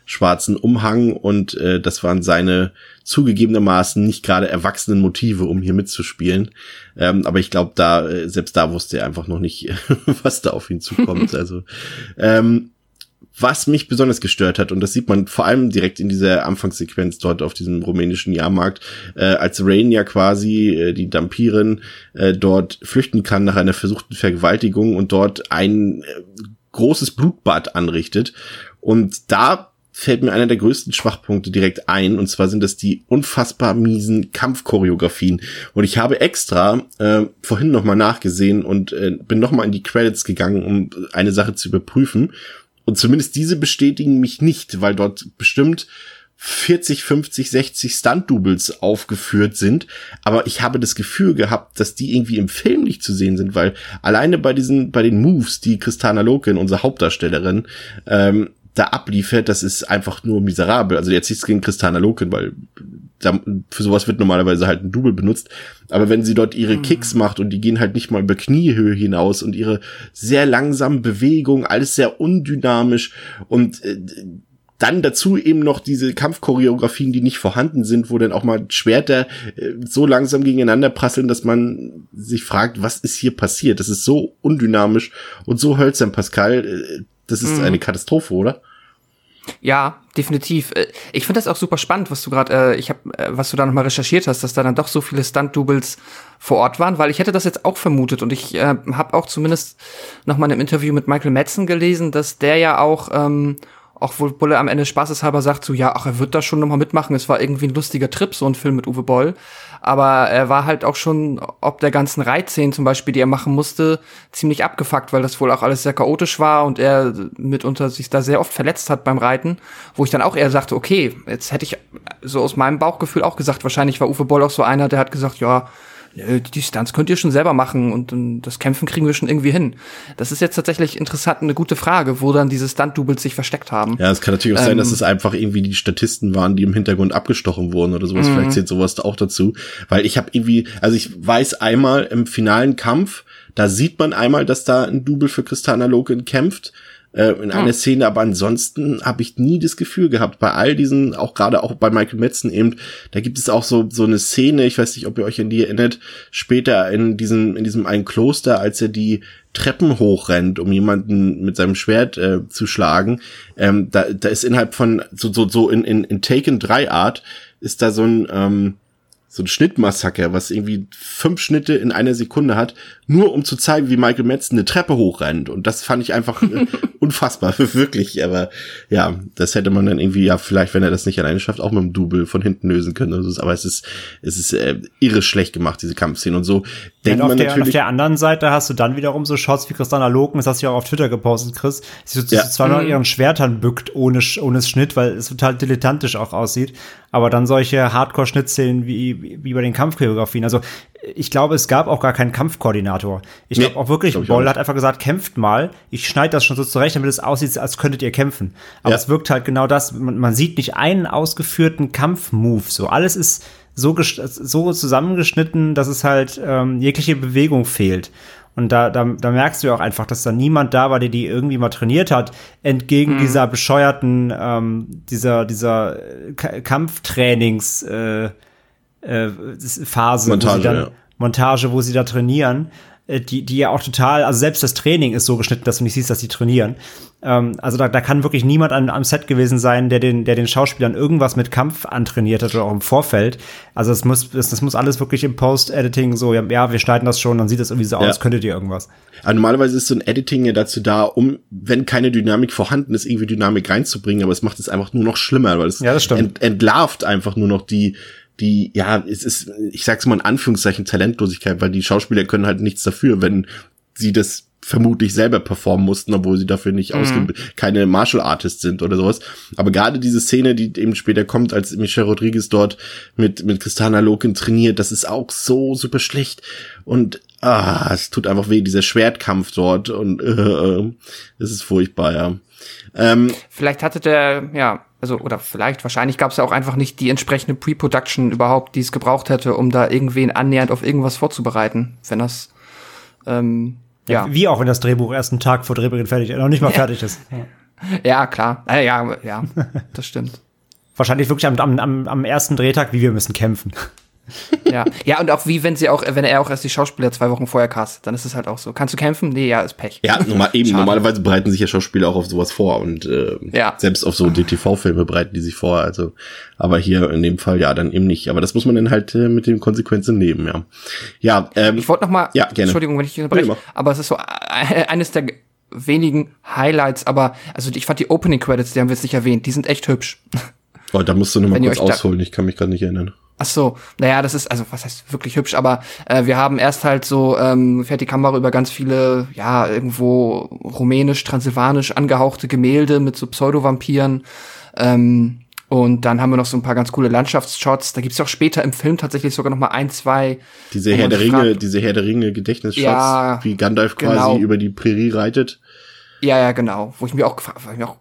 schwarzen Umhang und äh, das waren seine zugegebenermaßen nicht gerade erwachsenen Motive, um hier mitzuspielen. Ähm, aber ich glaube, da äh, selbst da wusste er einfach noch nicht, <laughs> was da auf ihn zukommt. <laughs> also ähm, was mich besonders gestört hat, und das sieht man vor allem direkt in dieser Anfangssequenz dort auf diesem rumänischen Jahrmarkt, äh, als Rain ja quasi äh, die Dampirin äh, dort flüchten kann nach einer versuchten Vergewaltigung und dort ein äh, großes Blutbad anrichtet. Und da fällt mir einer der größten Schwachpunkte direkt ein, und zwar sind das die unfassbar miesen Kampfchoreografien. Und ich habe extra äh, vorhin nochmal nachgesehen und äh, bin nochmal in die Credits gegangen, um eine Sache zu überprüfen. Und zumindest diese bestätigen mich nicht, weil dort bestimmt 40, 50, 60 Stunt-Doubles aufgeführt sind. Aber ich habe das Gefühl gehabt, dass die irgendwie im Film nicht zu sehen sind, weil alleine bei diesen, bei den Moves, die Christana Loken, unsere Hauptdarstellerin, ähm, da abliefert, das ist einfach nur miserabel. Also jetzt nichts gegen Christana Loken, weil da, für sowas wird normalerweise halt ein Double benutzt. Aber wenn sie dort ihre mhm. Kicks macht und die gehen halt nicht mal über Kniehöhe hinaus und ihre sehr langsamen Bewegungen, alles sehr undynamisch und äh, dann dazu eben noch diese Kampfchoreografien, die nicht vorhanden sind, wo dann auch mal Schwerter äh, so langsam gegeneinander prasseln, dass man sich fragt, was ist hier passiert? Das ist so undynamisch und so hölzern, Pascal. Äh, das ist Mhm. eine Katastrophe, oder? Ja, definitiv. Äh, Ich finde das auch super spannend, was du gerade, äh, ich habe, äh, was du da nochmal recherchiert hast, dass da dann doch so viele Stunt-Doubles vor Ort waren, weil ich hätte das jetzt auch vermutet und ich äh, habe auch zumindest noch mal in einem Interview mit Michael Madsen gelesen, dass der ja auch, ähm, auch wohl Bulle am Ende spaßeshalber sagt, so ja, ach, er wird da schon noch mal mitmachen. Es war irgendwie ein lustiger Trip, so ein Film mit Uwe Boll. Aber er war halt auch schon, ob der ganzen Reitszenen zum Beispiel, die er machen musste, ziemlich abgefuckt, weil das wohl auch alles sehr chaotisch war und er mitunter sich da sehr oft verletzt hat beim Reiten, wo ich dann auch eher sagte, okay, jetzt hätte ich so aus meinem Bauchgefühl auch gesagt, wahrscheinlich war Uwe Boll auch so einer, der hat gesagt, ja, nö, die Stunts könnt ihr schon selber machen und ähm, das Kämpfen kriegen wir schon irgendwie hin. Das ist jetzt tatsächlich interessant, eine gute Frage, wo dann diese Stunt-Doubles sich versteckt haben. Ja, es kann natürlich auch sein, Ähm, dass es einfach irgendwie die Statisten waren, die im Hintergrund abgestochen wurden oder sowas. Mhm. Vielleicht zählt sowas auch dazu. Weil ich habe irgendwie, also ich weiß einmal im finalen Kampf, da sieht man einmal, dass da ein Double für Kristana Loken kämpft äh, in einer Hm. Szene, aber ansonsten habe ich nie das Gefühl gehabt, bei all diesen, auch gerade auch bei Michael Metzen eben, da gibt es auch so so eine Szene, ich weiß nicht, ob ihr euch an die erinnert, später in diesem in diesem einen Kloster, als er die Treppen hochrennt, um jemanden mit seinem Schwert äh, zu schlagen, ähm, da, da ist innerhalb von so so so in in, in Taken 3 Art ist da so ein ähm, so ein Schnittmassaker, was irgendwie fünf Schnitte in einer Sekunde hat, nur um zu zeigen, wie Michael Madsen eine Treppe hochrennt. Und das fand ich einfach äh, <laughs> unfassbar, <laughs> wirklich. Aber ja, das hätte man dann irgendwie, ja, vielleicht, wenn er das nicht alleine schafft, auch mit dem Double von hinten lösen können. oder so. Aber es ist, es ist äh, irre schlecht gemacht, diese Kampfszene. Und so Ja, denkt und auf, man der, und auf natürlich. der anderen Seite hast du dann wiederum so Shots wie Christiana Loken, das hast du ja auch auf Twitter gepostet, Chris, sie so, Ja. zwar noch Mhm. ihren Schwertern bückt ohne, ohne Schnitt, weil es total dilettantisch auch aussieht, aber dann solche Hardcore-Schnittszenen wie, wie bei den Kampfchoreografien. Also ich glaube, es gab auch gar keinen Kampfkoordinator. Ich Nee, glaube auch wirklich, glaub Boll hat einfach gesagt, kämpft mal. Ich schneide das schon so zurecht, damit es aussieht, als könntet ihr kämpfen. Aber Ja. es wirkt halt genau das. Man, man sieht nicht einen ausgeführten Kampfmove. So alles ist so, so zusammengeschnitten, dass es halt ähm, jegliche Bewegung fehlt. Und da, da, da merkst du ja auch einfach, dass da niemand da war, der die irgendwie mal trainiert hat, entgegen dieser bescheuerten, ähm, dieser, dieser äh, Ka- Kampftrainings äh, äh, Phase, wo Montage, sie dann, ja. Montage, wo sie da trainieren, äh, die, die ja auch total, also selbst das Training ist so geschnitten, dass du nicht siehst, dass sie trainieren. Ähm, also da, da kann wirklich niemand an, am Set gewesen sein, der den, der den Schauspielern irgendwas mit Kampf antrainiert hat oder auch im Vorfeld. Also das muss, das, das muss alles wirklich im Post-Editing so, ja, wir schneiden das schon, dann sieht das irgendwie so Ja. aus, könntet ihr irgendwas. Aber normalerweise ist so ein Editing ja dazu da, um, wenn keine Dynamik vorhanden ist, irgendwie Dynamik reinzubringen, aber es macht es einfach nur noch schlimmer, weil es Ja, ent, entlarvt einfach nur noch die, die, ja, es ist, ich sag's mal in Anführungszeichen Talentlosigkeit, weil die Schauspieler können halt nichts dafür, wenn sie das vermutlich selber performen mussten, obwohl sie dafür nicht ausge keine Martial Artists sind oder sowas. Aber gerade diese Szene, die eben später kommt, als Michelle Rodriguez dort mit, mit Kristana Loken trainiert, das ist auch so super schlecht. Und ah, es tut einfach weh, dieser Schwertkampf dort und äh, äh, es ist furchtbar, ja. Ähm, Vielleicht hatte der, ja, also, oder vielleicht, wahrscheinlich gab es ja auch einfach nicht die entsprechende Pre-Production überhaupt, die es gebraucht hätte, um da irgendwen annähernd auf irgendwas vorzubereiten, wenn das, ähm, ja. Wie auch wenn das Drehbuch erst einen Tag vor Drehbeginn fertig, noch nicht mal fertig ist. Ja, klar. Äh, ja, ja, das stimmt. <laughs> Wahrscheinlich wirklich am, am, am ersten Drehtag, wie wir müssen kämpfen. Ja. ja, und auch wie, wenn sie auch, wenn er auch erst die Schauspieler zwei Wochen vorher castet, dann ist es halt auch so. Kannst du kämpfen? Nee, ja, ist Pech. ja, normal, eben, Schade. normalerweise bereiten sich ja Schauspieler auch auf sowas vor und äh, Ja. selbst auf so DTV-Filme bereiten die sich vor, also aber hier in dem Fall ja dann eben nicht. Aber das muss man dann halt äh, mit den Konsequenzen nehmen, ja. Ja, ähm, Ich wollte noch mal, Ja, gerne. Entschuldigung, wenn ich dich unterbreche, Nee, aber es ist so äh, eines der wenigen Highlights, aber also ich fand die Opening Credits, die haben wir jetzt nicht erwähnt, die sind echt hübsch. oh, da musst du noch mal Wenn ihr kurz ausholen, ich kann mich gerade nicht erinnern. Ach so, naja, das ist, also was heißt wirklich hübsch, aber äh, wir haben erst halt so, ähm, fährt die Kamera über ganz viele, ja, irgendwo rumänisch, transsilvanisch angehauchte Gemälde mit so Pseudo-Vampiren. Ähm, und dann haben wir noch so ein paar ganz coole Landschaftsshots. Da gibt's ja auch später im Film tatsächlich sogar noch mal ein, zwei. Diese Herr der Ringe, fragt- diese Herr der Ringe Gedächtnisshots, Ja, wie Gandalf quasi genau. über die Prärie reitet. Ja, ja, genau. Wo ich mir auch gefragt, wo ich mir auch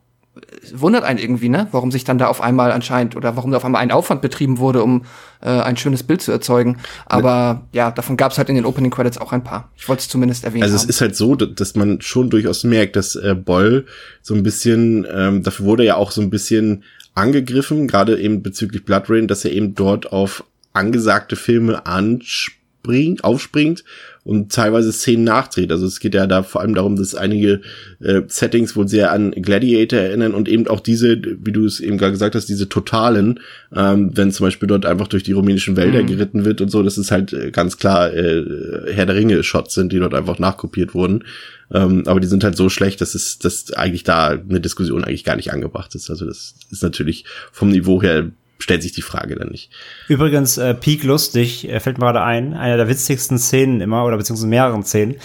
wundert einen irgendwie, ne? Warum sich dann da auf einmal anscheinend oder warum da auf einmal ein Aufwand betrieben wurde, um äh, ein schönes Bild zu erzeugen. Aber ja, davon gab es halt in den Opening Credits auch ein paar. Ich wollte es zumindest erwähnen. Also es ist halt so, dass man schon durchaus merkt, dass äh, Boll so ein bisschen, ähm, dafür wurde ja auch so ein bisschen angegriffen, gerade eben bezüglich Blood Rain, dass er eben dort auf angesagte Filme anspringt, aufspringt und teilweise Szenen nachdreht. Also es geht ja da vor allem darum, dass einige äh, Settings wohl sehr an Gladiator erinnern und eben auch diese, wie du es eben gerade gesagt hast, diese totalen, ähm, wenn zum Beispiel dort einfach durch die rumänischen Wälder Mhm. geritten wird und so, das ist halt äh, ganz klar äh, Herr der Ringe-Shots sind, die dort einfach nachkopiert wurden. Ähm, aber die sind halt so schlecht, dass es dass eigentlich da eine Diskussion eigentlich gar nicht angebracht ist. Also das ist natürlich vom Niveau her stellt sich die Frage dann nicht. Übrigens, äh, Peak lustig, äh, fällt mir gerade ein, einer der witzigsten Szenen immer, oder beziehungsweise mehreren Szenen,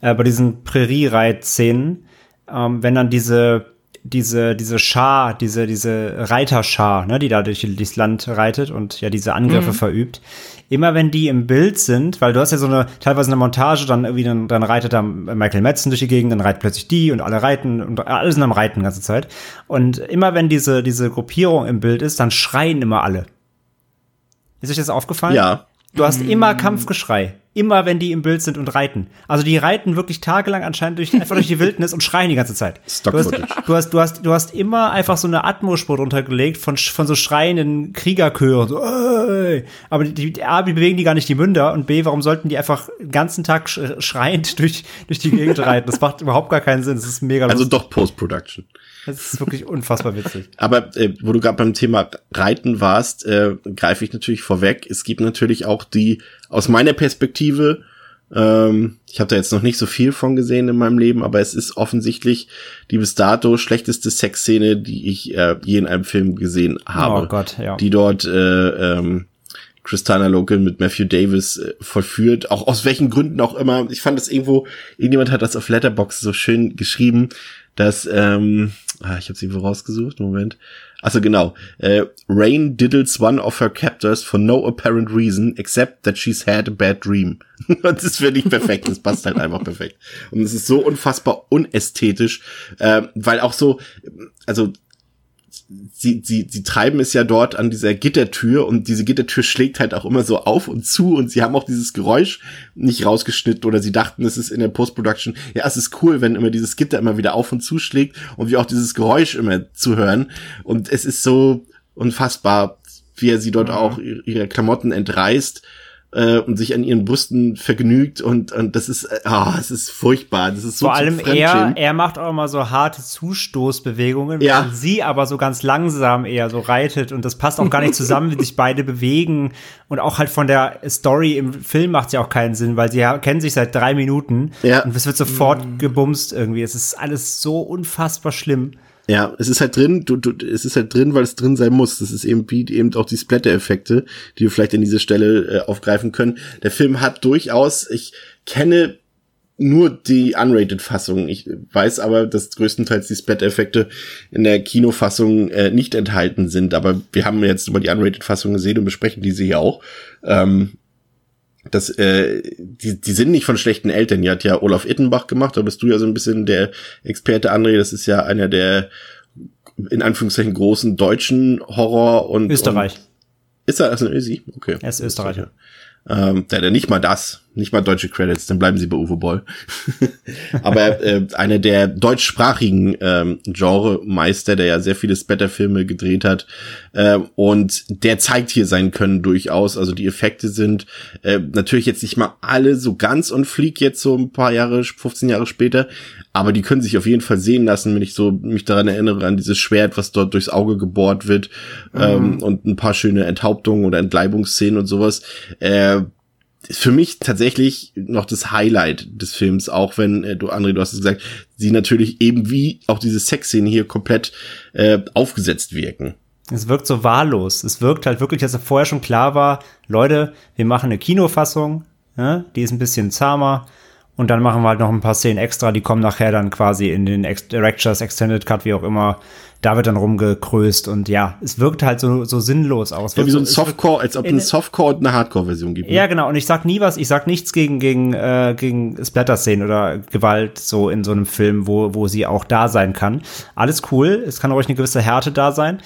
äh, bei diesen Prärie-Reit-Szenen, ähm, wenn dann diese, diese, diese Schar, diese, diese Reiterschar, ne, die da durch durchs Land reitet und ja diese Angriffe Mhm. verübt, immer wenn die im Bild sind, weil du hast ja so eine, teilweise eine Montage, dann irgendwie, dann, dann reitet da Michael Madsen durch die Gegend, dann reitet plötzlich die und alle reiten und alle sind am Reiten die ganze Zeit. Und immer wenn diese, diese Gruppierung im Bild ist, dann schreien immer alle. Ist euch das aufgefallen? Ja. Du hast immer Kampfgeschrei. Immer wenn die im Bild sind und reiten. Also die reiten wirklich tagelang anscheinend durch, einfach durch die <laughs> Wildnis und schreien die ganze Zeit. Stock du, hast, du, hast, du, hast, du hast immer einfach so eine Atmospur drunter gelegt von, von so schreienden Kriegerchören. So, "Ey!" Aber die, die, A, die bewegen die gar nicht die Münder und B, warum sollten die einfach den ganzen Tag sch schreiend <laughs> durch, durch die Gegend reiten? Das macht überhaupt gar keinen Sinn. Das ist mega Also lustig. doch Post-Production. Das ist wirklich unfassbar witzig. <laughs> Aber äh, wo du gerade beim Thema Reiten warst, äh, greife ich natürlich vorweg. Es gibt natürlich auch die, aus meiner Perspektive, ähm, ich habe da jetzt noch nicht so viel von gesehen in meinem Leben, aber es ist offensichtlich die bis dato schlechteste Sexszene, die ich äh, je in einem Film gesehen habe. Oh Gott, ja. Die dort äh, ähm, Christina Local mit Matthew Davis äh, vollführt, auch aus welchen Gründen auch immer. Ich fand das irgendwo, irgendjemand hat das auf Letterbox so schön geschrieben, dass, ähm, ah, ich habe es irgendwo rausgesucht, Moment. Also genau, äh, Rain diddles one of her captors for no apparent reason, except that she's had a bad dream. <laughs> Das finde ich perfekt, das passt halt einfach perfekt. Und es ist so unfassbar unästhetisch, äh, weil auch so, also sie, sie, sie treiben es ja dort an dieser Gittertür und diese Gittertür schlägt halt auch immer so auf und zu und sie haben auch dieses Geräusch nicht rausgeschnitten oder sie dachten, es ist in der Post-Production, ja, es ist cool, wenn immer dieses Gitter immer wieder auf und zu schlägt und wir auch dieses Geräusch immer zu hören und es ist so unfassbar, wie er sie dort auch ihre Klamotten entreißt äh, und sich an ihren Brüsten vergnügt und, und das ist, äh, ah, es ist furchtbar, das ist so Vor allem er, er macht auch immer so harte Zustoßbewegungen, Ja. während sie aber so ganz langsam eher so reitet und das passt auch gar nicht zusammen, wie sich beide bewegen und auch halt von der Story im Film macht ja auch keinen Sinn, weil sie kennen sich seit drei Minuten Ja. und es wird sofort gebumst irgendwie. Es ist alles so unfassbar schlimm. Ja, es ist halt drin, du, du, es ist halt drin, weil es drin sein muss. Das ist eben wie eben auch die Splatter-Effekte, die wir vielleicht an dieser Stelle äh, aufgreifen können. Der Film hat durchaus, ich kenne nur die Unrated-Fassung. Ich weiß aber, dass größtenteils die Splatter-Effekte in der Kinofassung äh, nicht enthalten sind. Aber wir haben jetzt über die Unrated-Fassung gesehen und besprechen diese hier auch. Ähm, das, äh, die, die sind nicht von schlechten Eltern. Die hat ja Olaf Ittenbach gemacht, da bist du ja so ein bisschen der Experte, André. Das ist ja einer der in Anführungszeichen großen deutschen Horror und Österreich. Und, ist er also ein Ösi? Okay. Er ist Österreicher. Ähm, der, der nicht mal das, nicht mal deutsche Credits, dann bleiben sie bei Uwe Boll. <laughs> Aber äh, einer der deutschsprachigen ähm, Genre-Meister, der ja sehr viele Splatter-Filme gedreht hat. Äh, und der zeigt hier sein Können durchaus. Also die Effekte sind äh, natürlich jetzt nicht mal alle so ganz und flieg jetzt so ein paar Jahre, 15 Jahre später. Aber die können sich auf jeden Fall sehen lassen, wenn ich so mich daran erinnere, an dieses Schwert, was dort durchs Auge gebohrt wird ähm, und ein paar schöne Enthauptungen oder Entleibungsszenen und sowas. Äh, ist für mich tatsächlich noch das Highlight des Films, auch wenn äh, du, André, du hast es gesagt, sie natürlich eben wie auch diese Sexszenen hier komplett äh, aufgesetzt wirken. Es wirkt so wahllos. Es wirkt halt wirklich, dass er vorher schon klar war, Leute, wir machen eine Kinofassung, ja, die ist ein bisschen zahmer Und dann machen wir halt noch ein paar Szenen extra, die kommen nachher dann quasi in den Directors Extended Cut, wie auch immer. Da wird dann rumgekröst und ja, es wirkt halt so, so sinnlos aus. Ja, wie so ein Softcore, als ob es eine Softcore und eine Hardcore-Version gibt. ne? ja, genau. Und ich sag nie was, ich sag nichts gegen, gegen, äh, gegen Splatter-Szenen oder Gewalt so in so einem Film, wo, wo sie auch da sein kann. Alles cool. Es kann ruhig eine gewisse Härte da sein.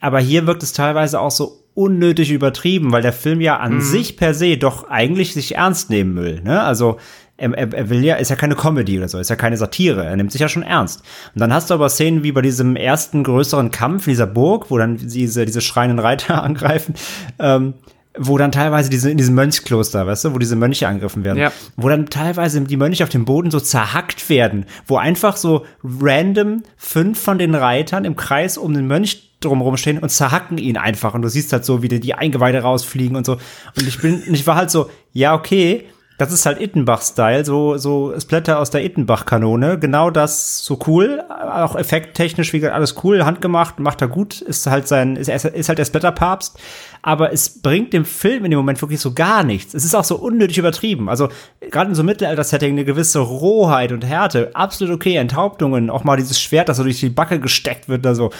Aber hier wirkt es teilweise auch so unnötig übertrieben, weil der Film ja an sich per se doch eigentlich sich ernst nehmen will. Ne? Also er, er, er will ja, ist ja keine Comedy oder so, ist ja keine Satire, er nimmt sich ja schon ernst. Und dann hast du aber Szenen wie bei diesem ersten größeren Kampf in dieser Burg, wo dann diese, diese schreienden Reiter <laughs> angreifen, ähm, wo dann teilweise diese, in diesem Mönchskloster, weißt du, wo diese Mönche angegriffen werden, Ja. wo dann teilweise die Mönche auf dem Boden so zerhackt werden, wo einfach so random fünf von den Reitern im Kreis um den Mönch drumherum stehen und zerhacken ihn einfach und du siehst halt so, wie die, Eingeweide rausfliegen und so. Und ich bin, und ich war halt so, ja, okay, das ist halt Ittenbach-Style, so, so Splatter aus der Ittenbach-Kanone. Genau das, so cool, auch effekttechnisch, wie gesagt, alles cool, handgemacht, macht er gut, ist halt sein, ist, ist halt der Splatter-Papst. Aber es bringt dem Film in dem Moment wirklich so gar nichts. Es ist auch so unnötig übertrieben. Also, gerade in so Mittelalter-Setting eine gewisse Rohheit und Härte, absolut okay. Enthauptungen, auch mal dieses Schwert, das so durch die Backe gesteckt wird, da so.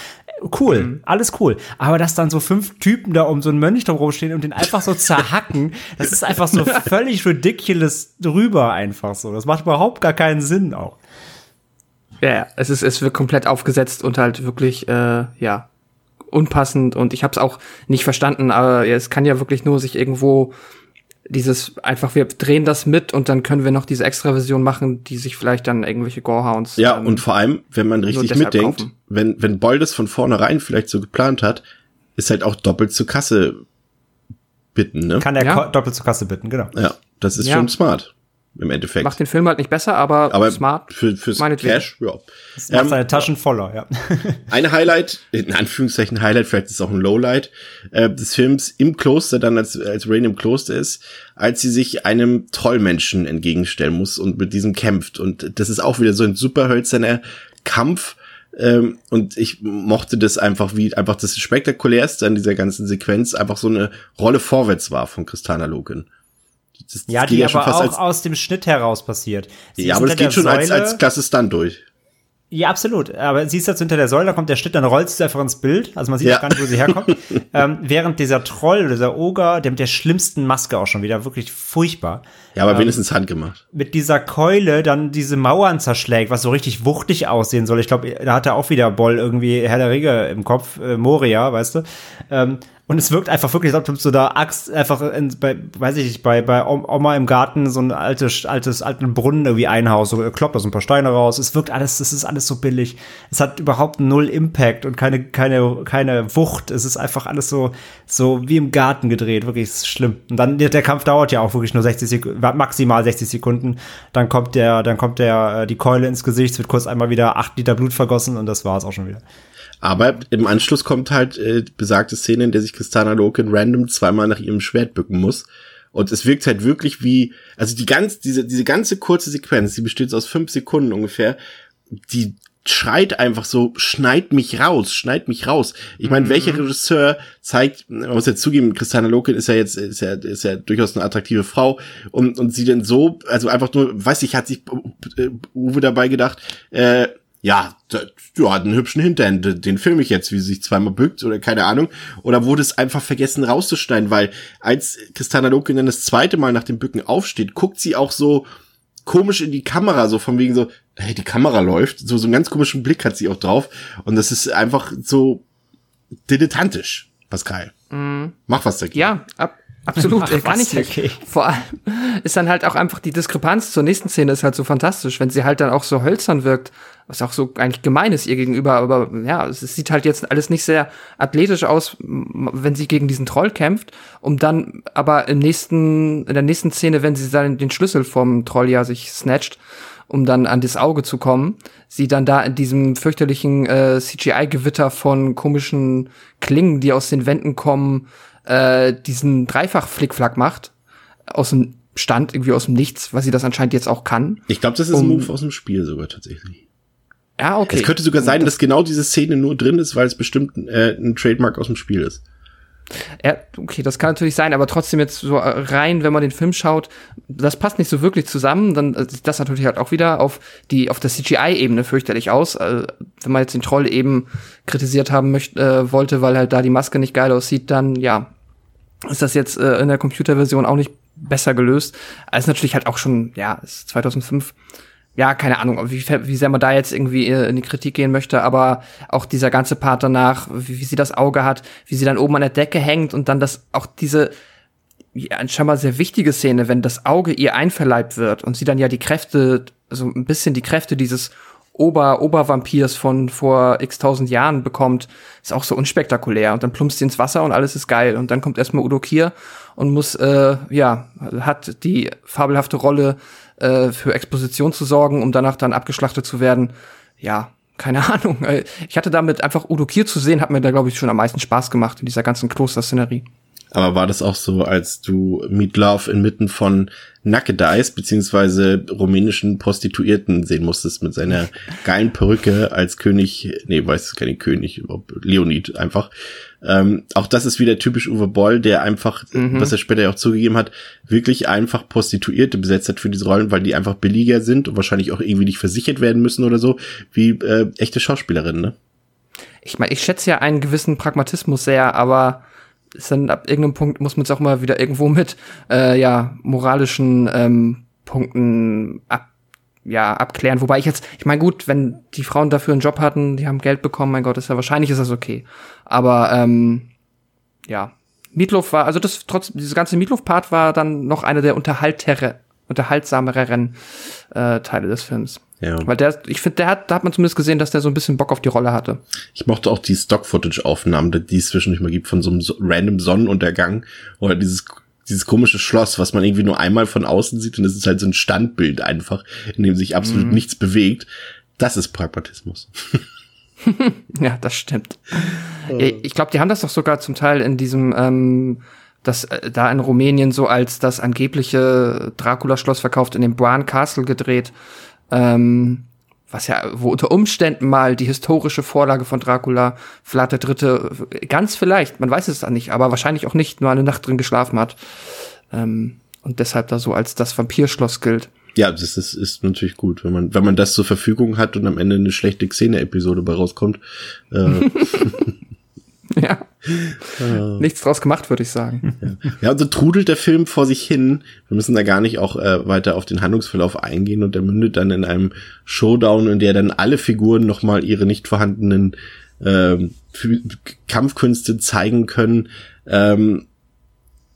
Cool, alles cool. Aber dass dann so fünf Typen da um so einen Mönch drum stehen und den einfach so zerhacken, das ist einfach so <laughs> völlig ridiculous drüber einfach so. Das macht überhaupt gar keinen Sinn auch. Ja, es ist, es wird komplett aufgesetzt und halt wirklich, äh, ja, unpassend und ich habe es auch nicht verstanden, aber es kann ja wirklich nur sich irgendwo dieses einfach, wir drehen das mit und dann können wir noch diese Extra-Version machen, die sich vielleicht dann irgendwelche Gorehounds Ja, ähm, und vor allem, wenn man richtig mitdenkt, kaufen. wenn, wenn Boll das von vornherein vielleicht so geplant hat, ist halt auch doppelt zur Kasse bitten, ne? Kann er Ja. doppelt zur Kasse bitten, genau. ja, das ist Ja. schon smart. Im Endeffekt. macht den Film halt nicht besser, aber, Aber smart. für, fürs. Cash, ja. Das macht Ähm, seine Taschen voller, ja. <laughs> Ein Highlight, in Anführungszeichen Highlight, vielleicht ist es auch ein Lowlight, äh, des Films im Kloster, dann als, als Rain im Kloster ist, als sie sich einem Trollmenschen entgegenstellen muss und mit diesem kämpft. Und das ist auch wieder so ein super hölzerner Kampf. Ähm, und ich mochte das einfach, wie einfach das Spektakulärste an dieser ganzen Sequenz einfach so eine Rolle vorwärts war von Christana Loken. Das, Ja, die aber auch als, aus dem Schnitt heraus passiert. Sie ja, aber das geht schon als, als klasse Stunt durch. Ja, absolut. Aber sie ist jetzt hinter der Säule, da kommt der Schnitt, dann rollt sie einfach ins Bild. Also man sieht Ja. auch gar nicht, wo sie herkommt. <laughs> ähm, während dieser Troll, dieser Oger, der mit der schlimmsten Maske auch schon wieder, wirklich furchtbar. Ja, aber wenigstens handgemacht. mit dieser Keule dann diese Mauern zerschlägt, was so richtig wuchtig aussehen soll. Ich glaube, da hat er auch wieder Boll irgendwie Herr der Ringe im Kopf, äh, Moria, weißt du. Ähm, und es wirkt einfach wirklich, als ob du da Axt einfach in, bei, weiß ich nicht, bei, bei Om- Oma im Garten so ein altes, altes, alten Brunnen irgendwie einhaust, so kloppt da so ein paar Steine raus. Es wirkt alles, es ist alles so billig. Es hat überhaupt null Impact und keine, keine, keine Wucht. Es ist einfach alles so, so wie im Garten gedreht. Wirklich, ist schlimm. Und dann, der, Kampf dauert ja auch wirklich nur 60 Sekunden, maximal 60 Sekunden. Dann kommt der, dann kommt der, äh, die Keule ins Gesicht, es wird kurz einmal wieder 8 Liter Blut vergossen und das war's auch schon wieder. Aber im Anschluss kommt halt äh, besagte Szene, in der sich Christana Loken random zweimal nach ihrem Schwert bücken muss. Und es wirkt halt wirklich wie, also die ganz, diese, diese ganze kurze Sequenz, die besteht aus fünf Sekunden ungefähr, die schreit einfach so, schneid mich raus, schneid mich raus. Ich meine, welcher Regisseur zeigt, man muss ja zugeben, Christiane Loken ist ja jetzt, ist ja, ist ja durchaus eine attraktive Frau und, und sie denn so, also einfach nur, weiß ich, hat sich Uwe dabei gedacht, äh, ja, ja, hat einen hübschen Hintern, den, filme ich jetzt, wie sie sich zweimal bückt oder keine Ahnung. Oder wurde es einfach vergessen rauszuschneiden, weil als Christiana Loken dann das zweite Mal nach dem Bücken aufsteht, guckt sie auch so komisch in die Kamera, so von wegen so, hey, die Kamera läuft. So, so einen ganz komischen Blick hat sie auch drauf. Und das ist einfach so dilettantisch, Pascal. Mach was dagegen. Ja, ab, absolut, <laughs> Ach, äh, gar nicht. okay. Vor allem ist dann halt auch einfach die Diskrepanz zur nächsten Szene ist halt so fantastisch, wenn sie halt dann auch so hölzern wirkt, was auch so eigentlich gemein ist ihr gegenüber, aber ja, es sieht halt jetzt alles nicht sehr athletisch aus, wenn sie gegen diesen Troll kämpft, um dann aber im nächsten, in der nächsten Szene, wenn sie dann den Schlüssel vom Troll ja sich snatcht, um dann an das Auge zu kommen, sie dann da in diesem fürchterlichen äh, CGI-Gewitter von komischen Klingen, die aus den Wänden kommen, äh, diesen Dreifach-Flickflack macht, aus dem Stand, irgendwie aus dem Nichts, weil sie das anscheinend jetzt auch kann. Ich glaube, das ist ein Um- Move aus dem Spiel sogar tatsächlich. Ja, okay. Es könnte sogar sein, dass genau diese Szene nur drin ist, weil es bestimmt äh, ein Trademark aus dem Spiel ist. Ja, okay, das kann natürlich sein, aber trotzdem jetzt so rein, wenn man den Film schaut, das passt nicht so wirklich zusammen, dann äh, sieht das natürlich halt auch wieder auf die auf der CGI-Ebene fürchterlich aus. Äh, wenn man jetzt den Troll eben kritisiert haben möchte, äh, wollte, weil halt da die Maske nicht geil aussieht, dann ja, ist das jetzt äh, in der Computerversion auch nicht besser gelöst. Als natürlich halt auch schon, ja, ist 2005 ja, keine Ahnung, wie, wie sehr man da jetzt irgendwie in die Kritik gehen möchte, aber auch dieser ganze Part danach, wie, wie sie das Auge hat, wie sie dann oben an der Decke hängt und dann das, auch diese, ja, scheinbar sehr wichtige Szene, wenn das Auge ihr einverleibt wird und sie dann ja die Kräfte, so ein bisschen die Kräfte dieses Ober Obervampirs von vor x tausend Jahren bekommt, ist auch so unspektakulär. Und dann plumpst sie ins Wasser und alles ist geil. Und dann kommt erstmal Udo Kier und muss, äh, ja, hat die fabelhafte Rolle, äh, für Exposition zu sorgen, um danach dann abgeschlachtet zu werden. Ja, keine <laughs> Ahnung. Ich hatte damit einfach Udo Kier zu sehen, hat mir da, glaube ich, schon am meisten Spaß gemacht in dieser ganzen Klosterszenerie. Aber war das auch so, als du Meat Love inmitten von Nackedeis beziehungsweise rumänischen Prostituierten sehen musstest mit seiner <laughs> geilen Perücke als König, nee, weiß es gar nicht König, Leonid einfach. Ähm, auch das ist wieder typisch Uwe Boll, der einfach, mhm. was er später ja auch zugegeben hat, wirklich einfach Prostituierte besetzt hat für diese Rollen, weil die einfach billiger sind und wahrscheinlich auch irgendwie nicht versichert werden müssen oder so, wie äh, echte Schauspielerinnen, ne? Ich meine, ich schätze ja einen gewissen Pragmatismus sehr, aber ist dann ab irgendeinem Punkt muss man es auch mal wieder irgendwo mit äh, ja moralischen ähm, Punkten ab ja abklären. Wobei ich jetzt, ich meine gut, wenn die Frauen dafür einen Job hatten, die haben Geld bekommen, mein Gott, ist ja wahrscheinlich ist das okay. Aber ähm, ja, Meatloaf war, also das trotz dieses ganze Meatloaf-Part war dann noch einer der unterhaltere, unterhaltsameren äh, Teile des Films. Ja. Weil der, ich finde, der hat, da hat man zumindest gesehen, dass der so ein bisschen Bock auf die Rolle hatte. Ich mochte auch die Stock-Footage-Aufnahmen, die es zwischendurch mal gibt von so einem random Sonnenuntergang oder dieses dieses komische Schloss, was man irgendwie nur einmal von außen sieht und es ist halt so ein Standbild einfach, in dem sich absolut mhm. nichts bewegt. Das ist Pragmatismus. <laughs> ja, das stimmt. Ich glaube, die haben das doch sogar zum Teil in diesem ähm, das äh, da in Rumänien so als das angebliche Dracula-Schloss verkauft in dem Bran Castle gedreht ähm, was ja, wo unter Umständen mal die historische Vorlage von Dracula, Vlad der Dritte, ganz vielleicht, man weiß es dann nicht, aber wahrscheinlich auch nicht mal eine Nacht drin geschlafen hat. Ähm, und deshalb da so als das Vampirschloss gilt. Ja, das ist, ist natürlich gut, wenn man, wenn man das zur Verfügung hat und am Ende eine schlechte Xene-Episode bei rauskommt. Äh. <laughs> ja. Nichts draus gemacht, würde ich sagen. Ja. ja, also trudelt der Film vor sich hin. Wir müssen da gar nicht auch äh, weiter auf den Handlungsverlauf eingehen und der mündet dann in einem Showdown, in der dann alle Figuren nochmal ihre nicht vorhandenen äh, Kampfkünste zeigen können. Ähm,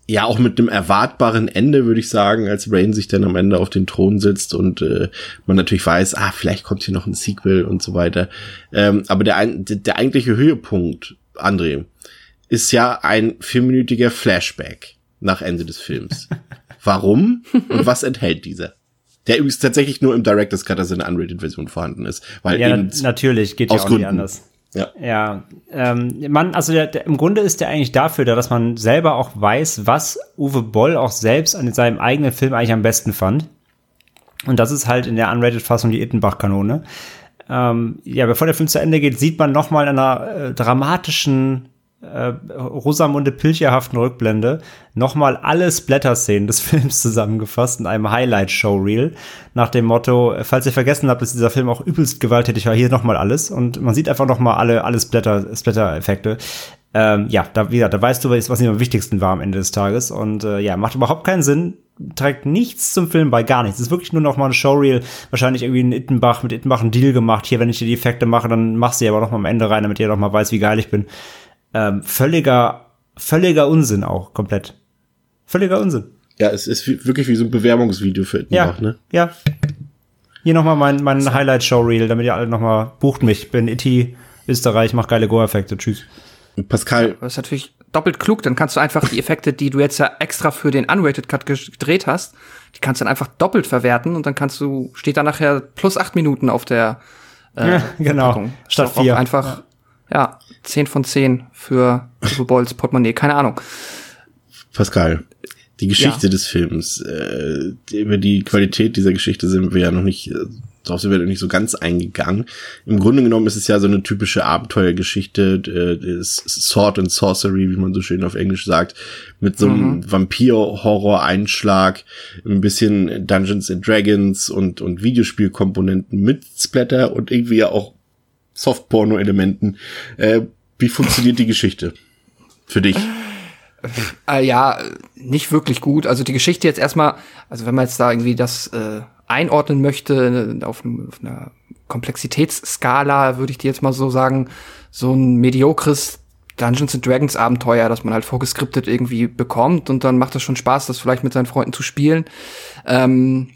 ja, auch mit einem erwartbaren Ende, würde ich sagen, als Rain sich dann am Ende auf den Thron sitzt und äh, man natürlich weiß, ah, vielleicht kommt hier noch ein Sequel und so weiter. Ähm, aber der, der eigentliche Höhepunkt, André, ist ja ein vierminütiger Flashback nach Ende des Films. <laughs> Warum und was enthält dieser? Der übrigens tatsächlich nur im Director's Cut, also in der Unrated-Version vorhanden ist. Weil ja, eben natürlich, geht ja auch nicht anders. Ja. Ja, ähm, man, also der, der, im Grunde ist der eigentlich dafür da, dass man selber auch weiß, was Uwe Boll auch selbst an seinem eigenen Film eigentlich am besten fand. Und das ist halt in der Unrated-Fassung die Ittenbach-Kanone. Ähm, ja, bevor der Film zu Ende geht, sieht man noch mal in einer äh, dramatischen äh, Rosamunde Pilcherhaften Rückblende nochmal alle Splatter-Szenen des <laughs> Films zusammengefasst in einem Highlight-Show-Reel nach dem Motto, falls ihr vergessen habt, dass dieser Film auch übelst gewalttätig war, hier nochmal alles und man sieht einfach nochmal alle, alle Splatter-Effekte. ähm, ja, da, wieder, da weißt du, was, was am wichtigsten war am Ende des Tages und äh, ja, macht überhaupt keinen Sinn, trägt nichts zum Film bei, gar nichts. Es ist wirklich nur noch mal ein Showreel, wahrscheinlich irgendwie ein Ittenbach, mit Ittenbach einen Deal gemacht. Hier, wenn ich dir die Effekte mache, dann machst du aber noch mal am Ende rein, damit ihr noch mal weiß, wie geil ich bin. Ähm, völliger, völliger Unsinn auch, komplett. Völliger Unsinn. Ja, es ist wirklich wie so ein Bewerbungsvideo für ja, ne? Ja. Hier noch mal mein, mein Highlight-Show-Reel, damit ihr alle noch mal bucht mich. Bin Itti, Österreich, mach geile Go-Effekte. Tschüss. Pascal. Das ist natürlich doppelt klug, dann kannst du einfach die Effekte, die du jetzt ja extra für den Unrated Cut gedreht hast, die kannst du dann einfach doppelt verwerten und dann kannst du, steht da nachher plus acht Minuten auf der äh, ja, <laughs> genau, Verpackung. statt vier. Einfach, ja. Ja, zehn von zehn für Uwe Bolls Portemonnaie, keine Ahnung. Pascal, die Geschichte ja. des Films, äh, über die Qualität dieser Geschichte sind wir ja noch nicht äh, darauf sind wir nicht so ganz eingegangen. Im Grunde genommen ist es ja so eine typische Abenteuergeschichte, äh, Sword and Sorcery, wie man so schön auf Englisch sagt, mit so einem mhm. Vampir-Horror-Einschlag, ein bisschen Dungeons and Dragons und, und Videospielkomponenten mit Splatter und irgendwie auch Soft-Porno-Elementen. Äh, wie funktioniert die Geschichte für dich? Äh, ja, nicht wirklich gut. Also die Geschichte jetzt erstmal, also wenn man jetzt da irgendwie das äh, einordnen möchte auf, auf einer Komplexitätsskala, würde ich dir jetzt mal so sagen, so ein mediokres Dungeons and Dragons Abenteuer, das man halt vorgeskriptet irgendwie bekommt und dann macht es schon Spaß, das vielleicht mit seinen Freunden zu spielen. Ähm,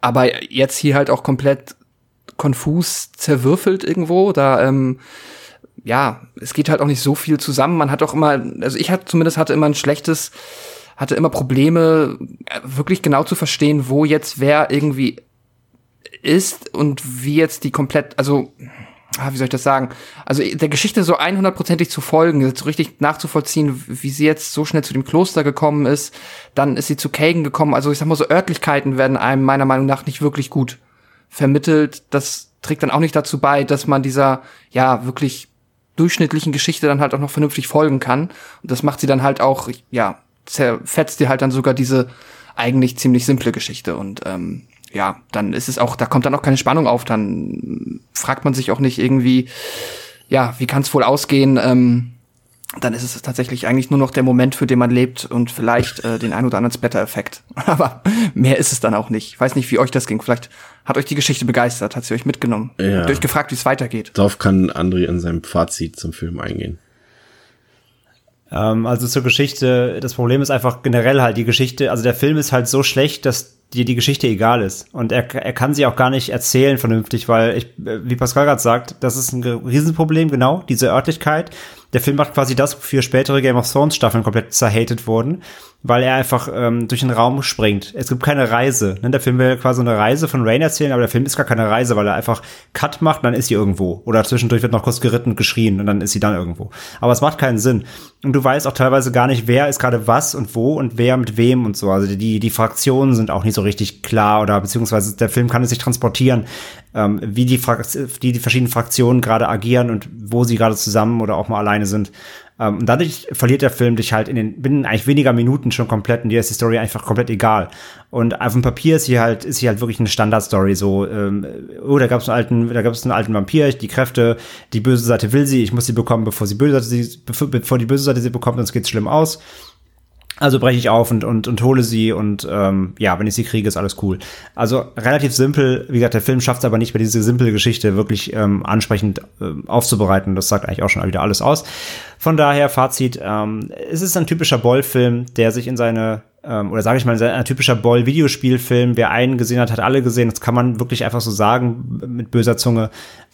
aber jetzt hier halt auch komplett konfus zerwürfelt irgendwo. Da ähm, ja, es geht halt auch nicht so viel zusammen. Man hat auch immer, also ich hatte zumindest hatte immer ein schlechtes, hatte immer Probleme, äh, wirklich genau zu verstehen, wo jetzt wer irgendwie ist und wie jetzt die komplett, also ah, wie soll ich das sagen? Also der Geschichte so 100%ig zu folgen, so richtig nachzuvollziehen, wie sie jetzt so schnell zu dem Kloster gekommen ist, dann ist sie zu Kagan gekommen. Also ich sag mal so Örtlichkeiten werden einem meiner Meinung nach nicht wirklich gut vermittelt. Das trägt dann auch nicht dazu bei, dass man dieser ja wirklich durchschnittlichen Geschichte dann halt auch noch vernünftig folgen kann. Und das macht sie dann halt auch, ja, zerfetzt dir halt dann sogar diese eigentlich ziemlich simple Geschichte. Und ähm, ja, dann ist es auch, da kommt dann auch keine Spannung auf. Dann fragt man sich auch nicht irgendwie, ja, wie kann es wohl ausgehen? Ähm, dann ist es tatsächlich eigentlich nur noch der Moment, für den man lebt und vielleicht äh, den ein oder anderen Splatter-Effekt. <laughs> Aber mehr ist es dann auch nicht. Ich weiß nicht, wie euch das ging. Vielleicht hat euch die Geschichte begeistert, hat sie euch mitgenommen. Ja. Habt euch gefragt, wie es weitergeht. Darauf kann André in seinem Fazit zum Film eingehen. Ähm, also zur Geschichte, das Problem ist einfach generell halt die Geschichte, also der Film ist halt so schlecht, dass dir die Geschichte egal ist. Und er, er kann sie auch gar nicht erzählen vernünftig, weil ich, wie Pascal gerade sagt, das ist ein Riesenproblem, genau, diese Örtlichkeit. Der Film macht quasi das, wofür spätere Game of Thrones Staffeln komplett zerhatet wurden, weil er einfach ähm, durch den Raum springt. Es gibt keine Reise. Ne? Der Film will quasi eine Reise von Rain erzählen, aber der Film ist gar keine Reise, weil er einfach Cut macht, dann ist sie irgendwo. Oder zwischendurch wird noch kurz geritten und geschrien und dann ist sie dann irgendwo. Aber es macht keinen Sinn. Und du weißt auch teilweise gar nicht, wer ist gerade was und wo und wer mit wem und so. Also die, die Fraktionen sind auch nicht so richtig klar oder beziehungsweise der Film kann es nicht transportieren, ähm, wie die, die, die verschiedenen Fraktionen gerade agieren und wo sie gerade zusammen oder auch mal alleine sind. Ähm, und dadurch verliert der Film dich halt in den binnen eigentlich weniger Minuten schon komplett und dir ist die Story einfach komplett egal. Und auf dem Papier ist hier halt ist hier halt wirklich eine Standardstory so ähm, oh da gab es einen alten da gab es einen alten Vampir die Kräfte die böse Seite will sie ich muss sie bekommen bevor sie böse Seite sie bevor die böse Seite sie bekommt sonst geht's schlimm aus also breche ich auf und, und, und hole sie und ähm, ja, wenn ich sie kriege, ist alles cool. Also relativ simpel. Wie gesagt, der Film schafft es aber nicht, bei diese simple Geschichte wirklich ähm, ansprechend äh, aufzubereiten. Das sagt eigentlich auch schon wieder alles aus. Von daher, Fazit, ähm, es ist ein typischer Boll-Film, der sich in seine ähm, oder sage ich mal, ein typischer Boll-Videospielfilm. Wer einen gesehen hat, hat alle gesehen. Das kann man wirklich einfach so sagen mit böser Zunge.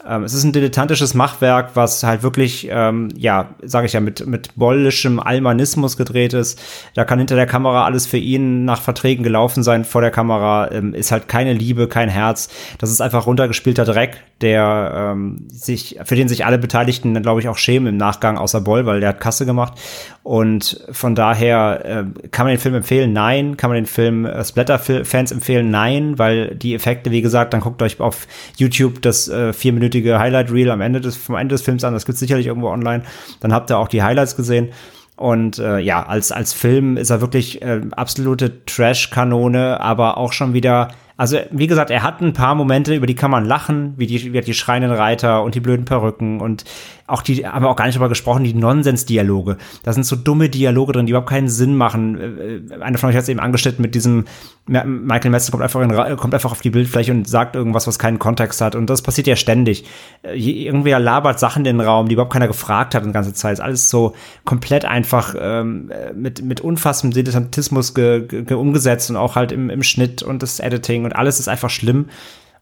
Ähm, es ist ein dilettantisches Machwerk, was halt wirklich, ähm, ja, sage ich ja, mit, mit bollischem Almanismus gedreht ist. Da kann hinter der Kamera alles für ihn nach Verträgen gelaufen sein. Vor der Kamera ähm, ist halt keine Liebe, kein Herz. Das ist einfach runtergespielter Dreck, der ähm, sich, für den sich alle Beteiligten, glaube ich, auch schämen im Nachgang, außer Boll, weil der hat Kasse gemacht. Und von daher äh, kann man den Film empfehlen? Nein. Kann man den Film äh, Splatter-Fans empfehlen? Nein, weil die Effekte, wie gesagt, dann guckt euch auf YouTube das äh, vierminütige Highlight-Reel am Ende des, vom Ende des Films an. Das gibt's sicherlich irgendwo online. Dann habt ihr auch die Highlights gesehen. Und äh, ja, als, als Film ist er wirklich äh, absolute Trash-Kanone, aber auch schon wieder also, wie gesagt, er hat ein paar Momente, über die kann man lachen, wie die, wie die schreienden Reiter und die blöden Perücken und auch die, haben wir auch gar nicht darüber gesprochen, die Nonsens-Dialoge. Da sind so dumme Dialoge drin, die überhaupt keinen Sinn machen. Äh, einer von euch hat es eben angeschnitten mit diesem, Michael Messer kommt einfach, in, kommt einfach auf die Bildfläche und sagt irgendwas, was keinen Kontext hat. Und das passiert ja ständig. Äh, irgendwer labert Sachen in den Raum, die überhaupt keiner gefragt hat die ganze Zeit. Ist alles so komplett einfach ähm, mit, mit unfassendem Dilettantismus ge, ge, umgesetzt und auch halt im, im Schnitt und das Editing und alles ist einfach schlimm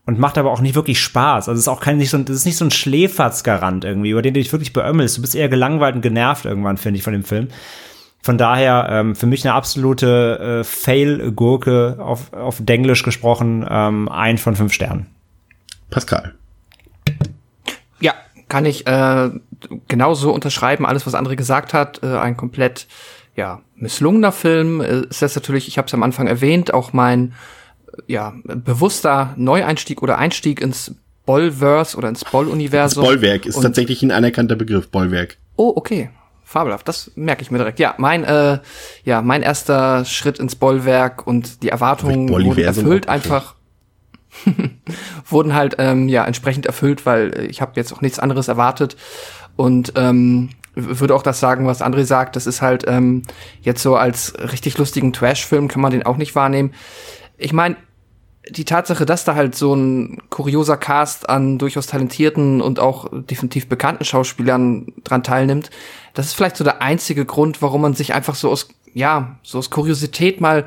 und macht aber auch nicht wirklich Spaß. Also es ist auch kein nicht so, das ist nicht so ein Schläferzgarant irgendwie, über den du dich wirklich beömmelst. Du bist eher gelangweilt und genervt irgendwann, finde ich, von dem Film. Von daher ähm, für mich eine absolute äh, Fail-Gurke auf, auf Denglisch gesprochen, ähm, ein von fünf Sternen. Pascal. Ja, kann ich äh, genauso unterschreiben, alles, was André gesagt hat. Äh, ein komplett ja, misslungener Film. Äh, ist das natürlich, ich habe es am Anfang erwähnt, auch mein ja, bewusster Neueinstieg oder Einstieg ins Bollverse oder ins Boll-Universum. Bollwerk ist Und- tatsächlich ein anerkannter Begriff, Bollwerk. Oh, okay. Fabelhaft, das merke ich mir direkt. Ja, mein, äh, ja, mein erster Schritt ins Bollwerk und die Erwartungen wurden erfüllt, einfach <laughs> wurden halt ähm, ja entsprechend erfüllt, weil ich habe jetzt auch nichts anderes erwartet und ähm, würde auch das sagen, was André sagt. Das ist halt ähm, jetzt so als richtig lustigen Trash-Film kann man den auch nicht wahrnehmen. Ich meine, die Tatsache, dass da halt so ein kurioser Cast an durchaus talentierten und auch definitiv bekannten Schauspielern dran teilnimmt, das ist vielleicht so der einzige Grund, warum man sich einfach so aus, ja, so aus Kuriosität mal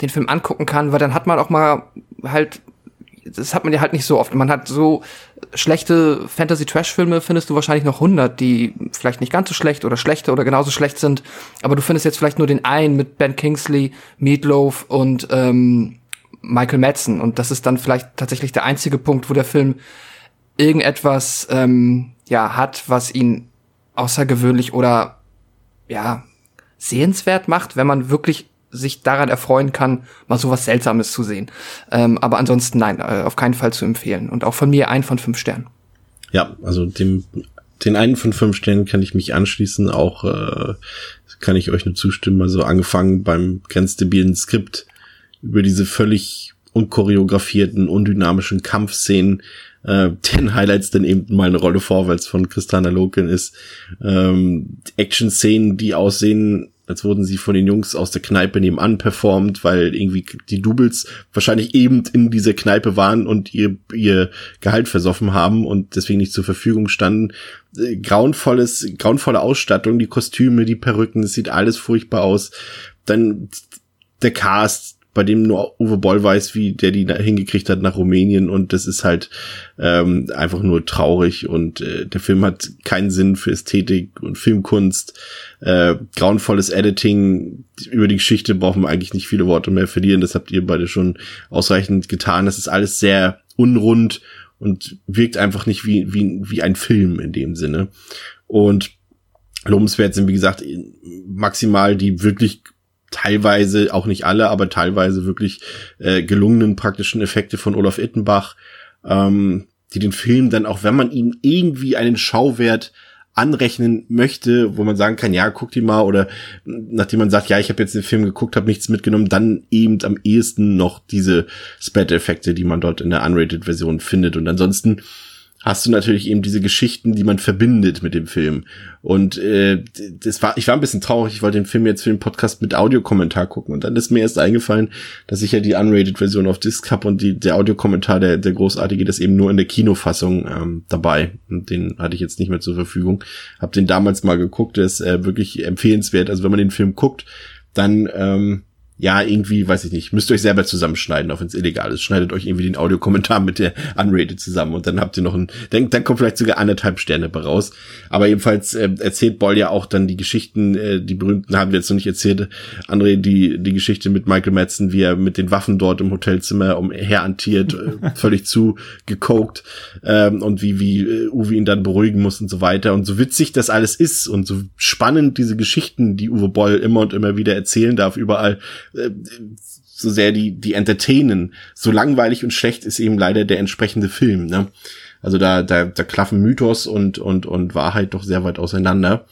den Film angucken kann, weil dann hat man auch mal halt, das hat man ja halt nicht so oft. Man hat so schlechte Fantasy-Trash-Filme, findest du wahrscheinlich noch 100, die vielleicht nicht ganz so schlecht oder schlechte oder genauso schlecht sind, aber du findest jetzt vielleicht nur den einen mit Ben Kingsley, Meatloaf und ähm, Michael Madsen. Und das ist dann vielleicht tatsächlich der einzige Punkt, wo der Film irgendetwas ähm, ja hat, was ihn außergewöhnlich oder ja sehenswert macht, wenn man wirklich sich daran erfreuen kann, mal sowas Seltsames zu sehen. Ähm, aber ansonsten nein, äh, auf keinen Fall zu empfehlen. Und auch von mir ein von fünf Sternen. Ja, also dem, den einen von fünf Sternen kann ich mich anschließen. Auch äh, kann ich euch nur zustimmen. Also angefangen beim grenzdebilen Skript über diese völlig unchoreografierten, undynamischen Kampfszenen, äh, den Highlights dann eben mal eine Rolle vorwärts von Christana Loken ist. Ähm, Action-Szenen, die aussehen, als wurden sie von den Jungs aus der Kneipe nebenan performt, weil irgendwie die Doubles wahrscheinlich eben in dieser Kneipe waren und ihr, ihr Gehalt versoffen haben und deswegen nicht zur Verfügung standen. Äh, grauenvolles, grauenvolle Ausstattung, die Kostüme, die Perücken, es sieht alles furchtbar aus. Dann der Cast, bei dem nur Uwe Boll weiß, wie der die hingekriegt hat nach Rumänien und das ist halt ähm, einfach nur traurig und äh, der Film hat keinen Sinn für Ästhetik und Filmkunst, äh, grauenvolles Editing, über die Geschichte brauchen wir eigentlich nicht viele Worte mehr verlieren, das habt ihr beide schon ausreichend getan, das ist alles sehr unrund und wirkt einfach nicht wie, wie, wie ein Film in dem Sinne. Und lobenswert sind, wie gesagt, maximal die wirklich teilweise, auch nicht alle, aber teilweise wirklich äh, gelungenen praktischen Effekte von Olaf Ittenbach, ähm, die den Film dann, auch wenn man ihm irgendwie einen Schauwert anrechnen möchte, wo man sagen kann, ja, guck die mal, oder nachdem man sagt, ja, ich habe jetzt den Film geguckt, habe nichts mitgenommen, dann eben am ehesten noch diese Spat-Effekte, die man dort in der Unrated-Version findet. Und ansonsten hast du natürlich eben diese Geschichten, die man verbindet mit dem Film. Und äh, das war, ich war ein bisschen traurig, ich wollte den Film jetzt für den Podcast mit Audiokommentar gucken. Und dann ist mir erst eingefallen, dass ich ja die Unrated-Version auf Disc habe und die, der Audiokommentar, der, der großartige, das eben nur in der Kinofassung ähm, dabei. Und den hatte ich jetzt nicht mehr zur Verfügung. Hab den damals mal geguckt, der ist äh, wirklich empfehlenswert. Also wenn man den Film guckt, dann ähm, ja, irgendwie, weiß ich nicht, müsst ihr euch selber zusammenschneiden, auch wenn es illegal ist. Schneidet euch irgendwie den Audiokommentar mit der Unrated zusammen und dann habt ihr noch ein, dann, dann kommt vielleicht sogar anderthalb Sterne bei raus. Aber jedenfalls äh, erzählt Boll ja auch dann die Geschichten, äh, die berühmten haben wir jetzt noch nicht erzählt, André, die, die Geschichte mit Michael Madsen, wie er mit den Waffen dort im Hotelzimmer umherantiert, äh, <laughs> völlig zu gekoked, ähm, und wie, wie äh, Uwe ihn dann beruhigen muss und so weiter. Und so witzig das alles ist und so spannend diese Geschichten, die Uwe Boll immer und immer wieder erzählen darf, überall, äh, so sehr die, die entertainen. So langweilig und schlecht ist eben leider der entsprechende Film, ne? Also da, da, da klaffen Mythos und, und, und Wahrheit doch sehr weit auseinander.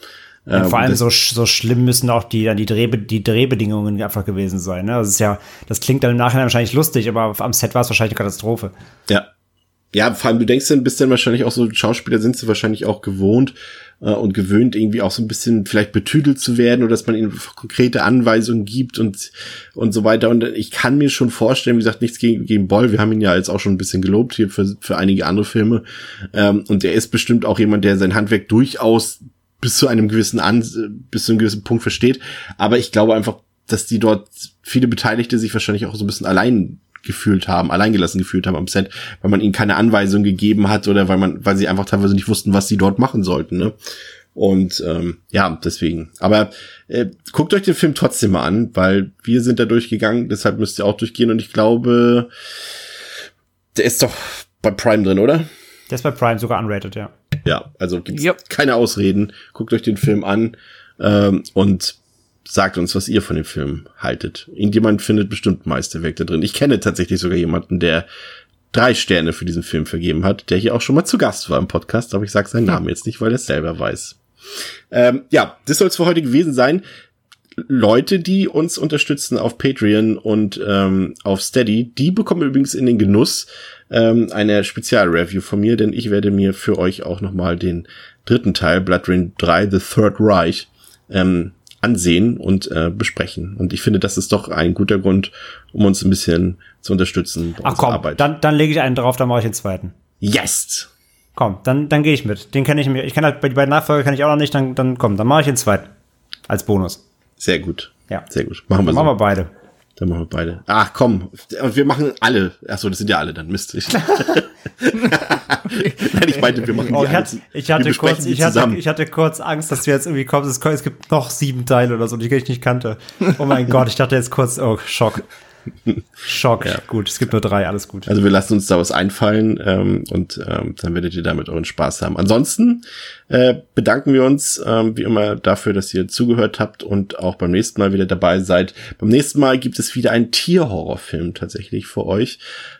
Und Ähm, vor allem so, so schlimm müssen auch die, dann die, Drehbe die Drehbedingungen einfach gewesen sein. Ne? Das ist ja, das klingt dann im Nachhinein wahrscheinlich lustig, aber am Set war es wahrscheinlich eine Katastrophe. Ja. Ja, vor allem, du denkst dann, bist dann wahrscheinlich auch so, Schauspieler sind sie wahrscheinlich auch gewohnt äh, und gewöhnt, irgendwie auch so ein bisschen vielleicht betüdelt zu werden oder dass man ihnen konkrete Anweisungen gibt und, und so weiter. Und ich kann mir schon vorstellen, wie gesagt, nichts gegen, gegen Boll. Wir haben ihn ja jetzt auch schon ein bisschen gelobt hier für, für einige andere Filme. Ähm, und er ist bestimmt auch jemand, der sein Handwerk durchaus bis zu einem gewissen An bis zu einem gewissen Punkt versteht. Aber ich glaube einfach, dass die dort viele Beteiligte sich wahrscheinlich auch so ein bisschen allein gefühlt haben, alleingelassen gefühlt haben am Set, weil man ihnen keine Anweisung gegeben hat oder weil man, weil sie einfach teilweise nicht wussten, was sie dort machen sollten, ne? Und ähm, ja, deswegen. Aber äh, guckt euch den Film trotzdem mal an, weil wir sind da durchgegangen, deshalb müsst ihr auch durchgehen und ich glaube, der ist doch bei Prime drin, oder? Der ist bei Prime sogar unrated, ja. Ja, also gibt's keine Ausreden. Guckt euch den Film an ähm, und sagt uns, was ihr von dem Film haltet. Irgendjemand findet bestimmt Meisterwerk da drin. Ich kenne tatsächlich sogar jemanden, der drei Sterne für diesen Film vergeben hat, der hier auch schon mal zu Gast war im Podcast, aber ich sage seinen Namen jetzt nicht, weil er es selber weiß. Ähm, ja, das soll es für heute gewesen sein. Leute, die uns unterstützen auf Patreon und ähm, auf Steady, die bekommen übrigens in den Genuss ähm, eine Spezialreview von mir, denn ich werde mir für euch auch nochmal den dritten Teil, Blood Rain 3, The Third Reich, ähm, ansehen und äh, besprechen. Und ich finde, das ist doch ein guter Grund, um uns ein bisschen zu unterstützen. Ach komm, Arbeit. dann, dann lege ich einen drauf, dann mache ich den zweiten. Yes! Komm, dann, dann gehe ich mit. Den kenne ich mir. Ich kann halt bei den beiden Nachfolger kann ich auch noch nicht, dann, dann komm, dann mache ich den zweiten. Als Bonus. Sehr gut. Ja. Sehr gut. Machen wir so. Machen wir beide. Dann machen wir beide. Ach komm, wir machen alle. Achso, das sind ja alle dann. Mist. <laughs> Nein, ich meinte, wir machen oh, die ich hatte, ich hatte kurz, ich hatte, ich hatte kurz Angst, dass du jetzt irgendwie kommst. Es gibt noch sieben Teile oder so, die ich nicht kannte. Oh mein <laughs> Gott, ich dachte jetzt kurz, oh, Schock. Schock. Ja. Gut, es gibt nur drei, alles gut. Also wir lassen uns da was einfallen ähm, und ähm, dann werdet ihr damit euren Spaß haben. Ansonsten äh, bedanken wir uns ähm, wie immer dafür, dass ihr zugehört habt und auch beim nächsten Mal wieder dabei seid. Beim nächsten Mal gibt es wieder einen Tierhorrorfilm tatsächlich für euch.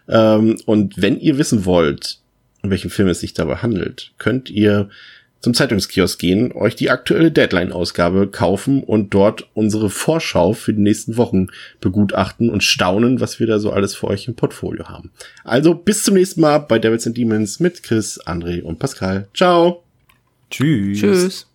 Ähm, und wenn ihr wissen wollt, um welchen Film es sich dabei handelt, könnt ihr zum Zeitungskiosk gehen, euch die aktuelle Deadline-Ausgabe kaufen und dort unsere Vorschau für die nächsten Wochen begutachten und staunen, was wir da so alles für euch im Portfolio haben. Also bis zum nächsten Mal bei Devils and Demons mit Chris, André und Pascal. Ciao. Tschüss. Tschüss.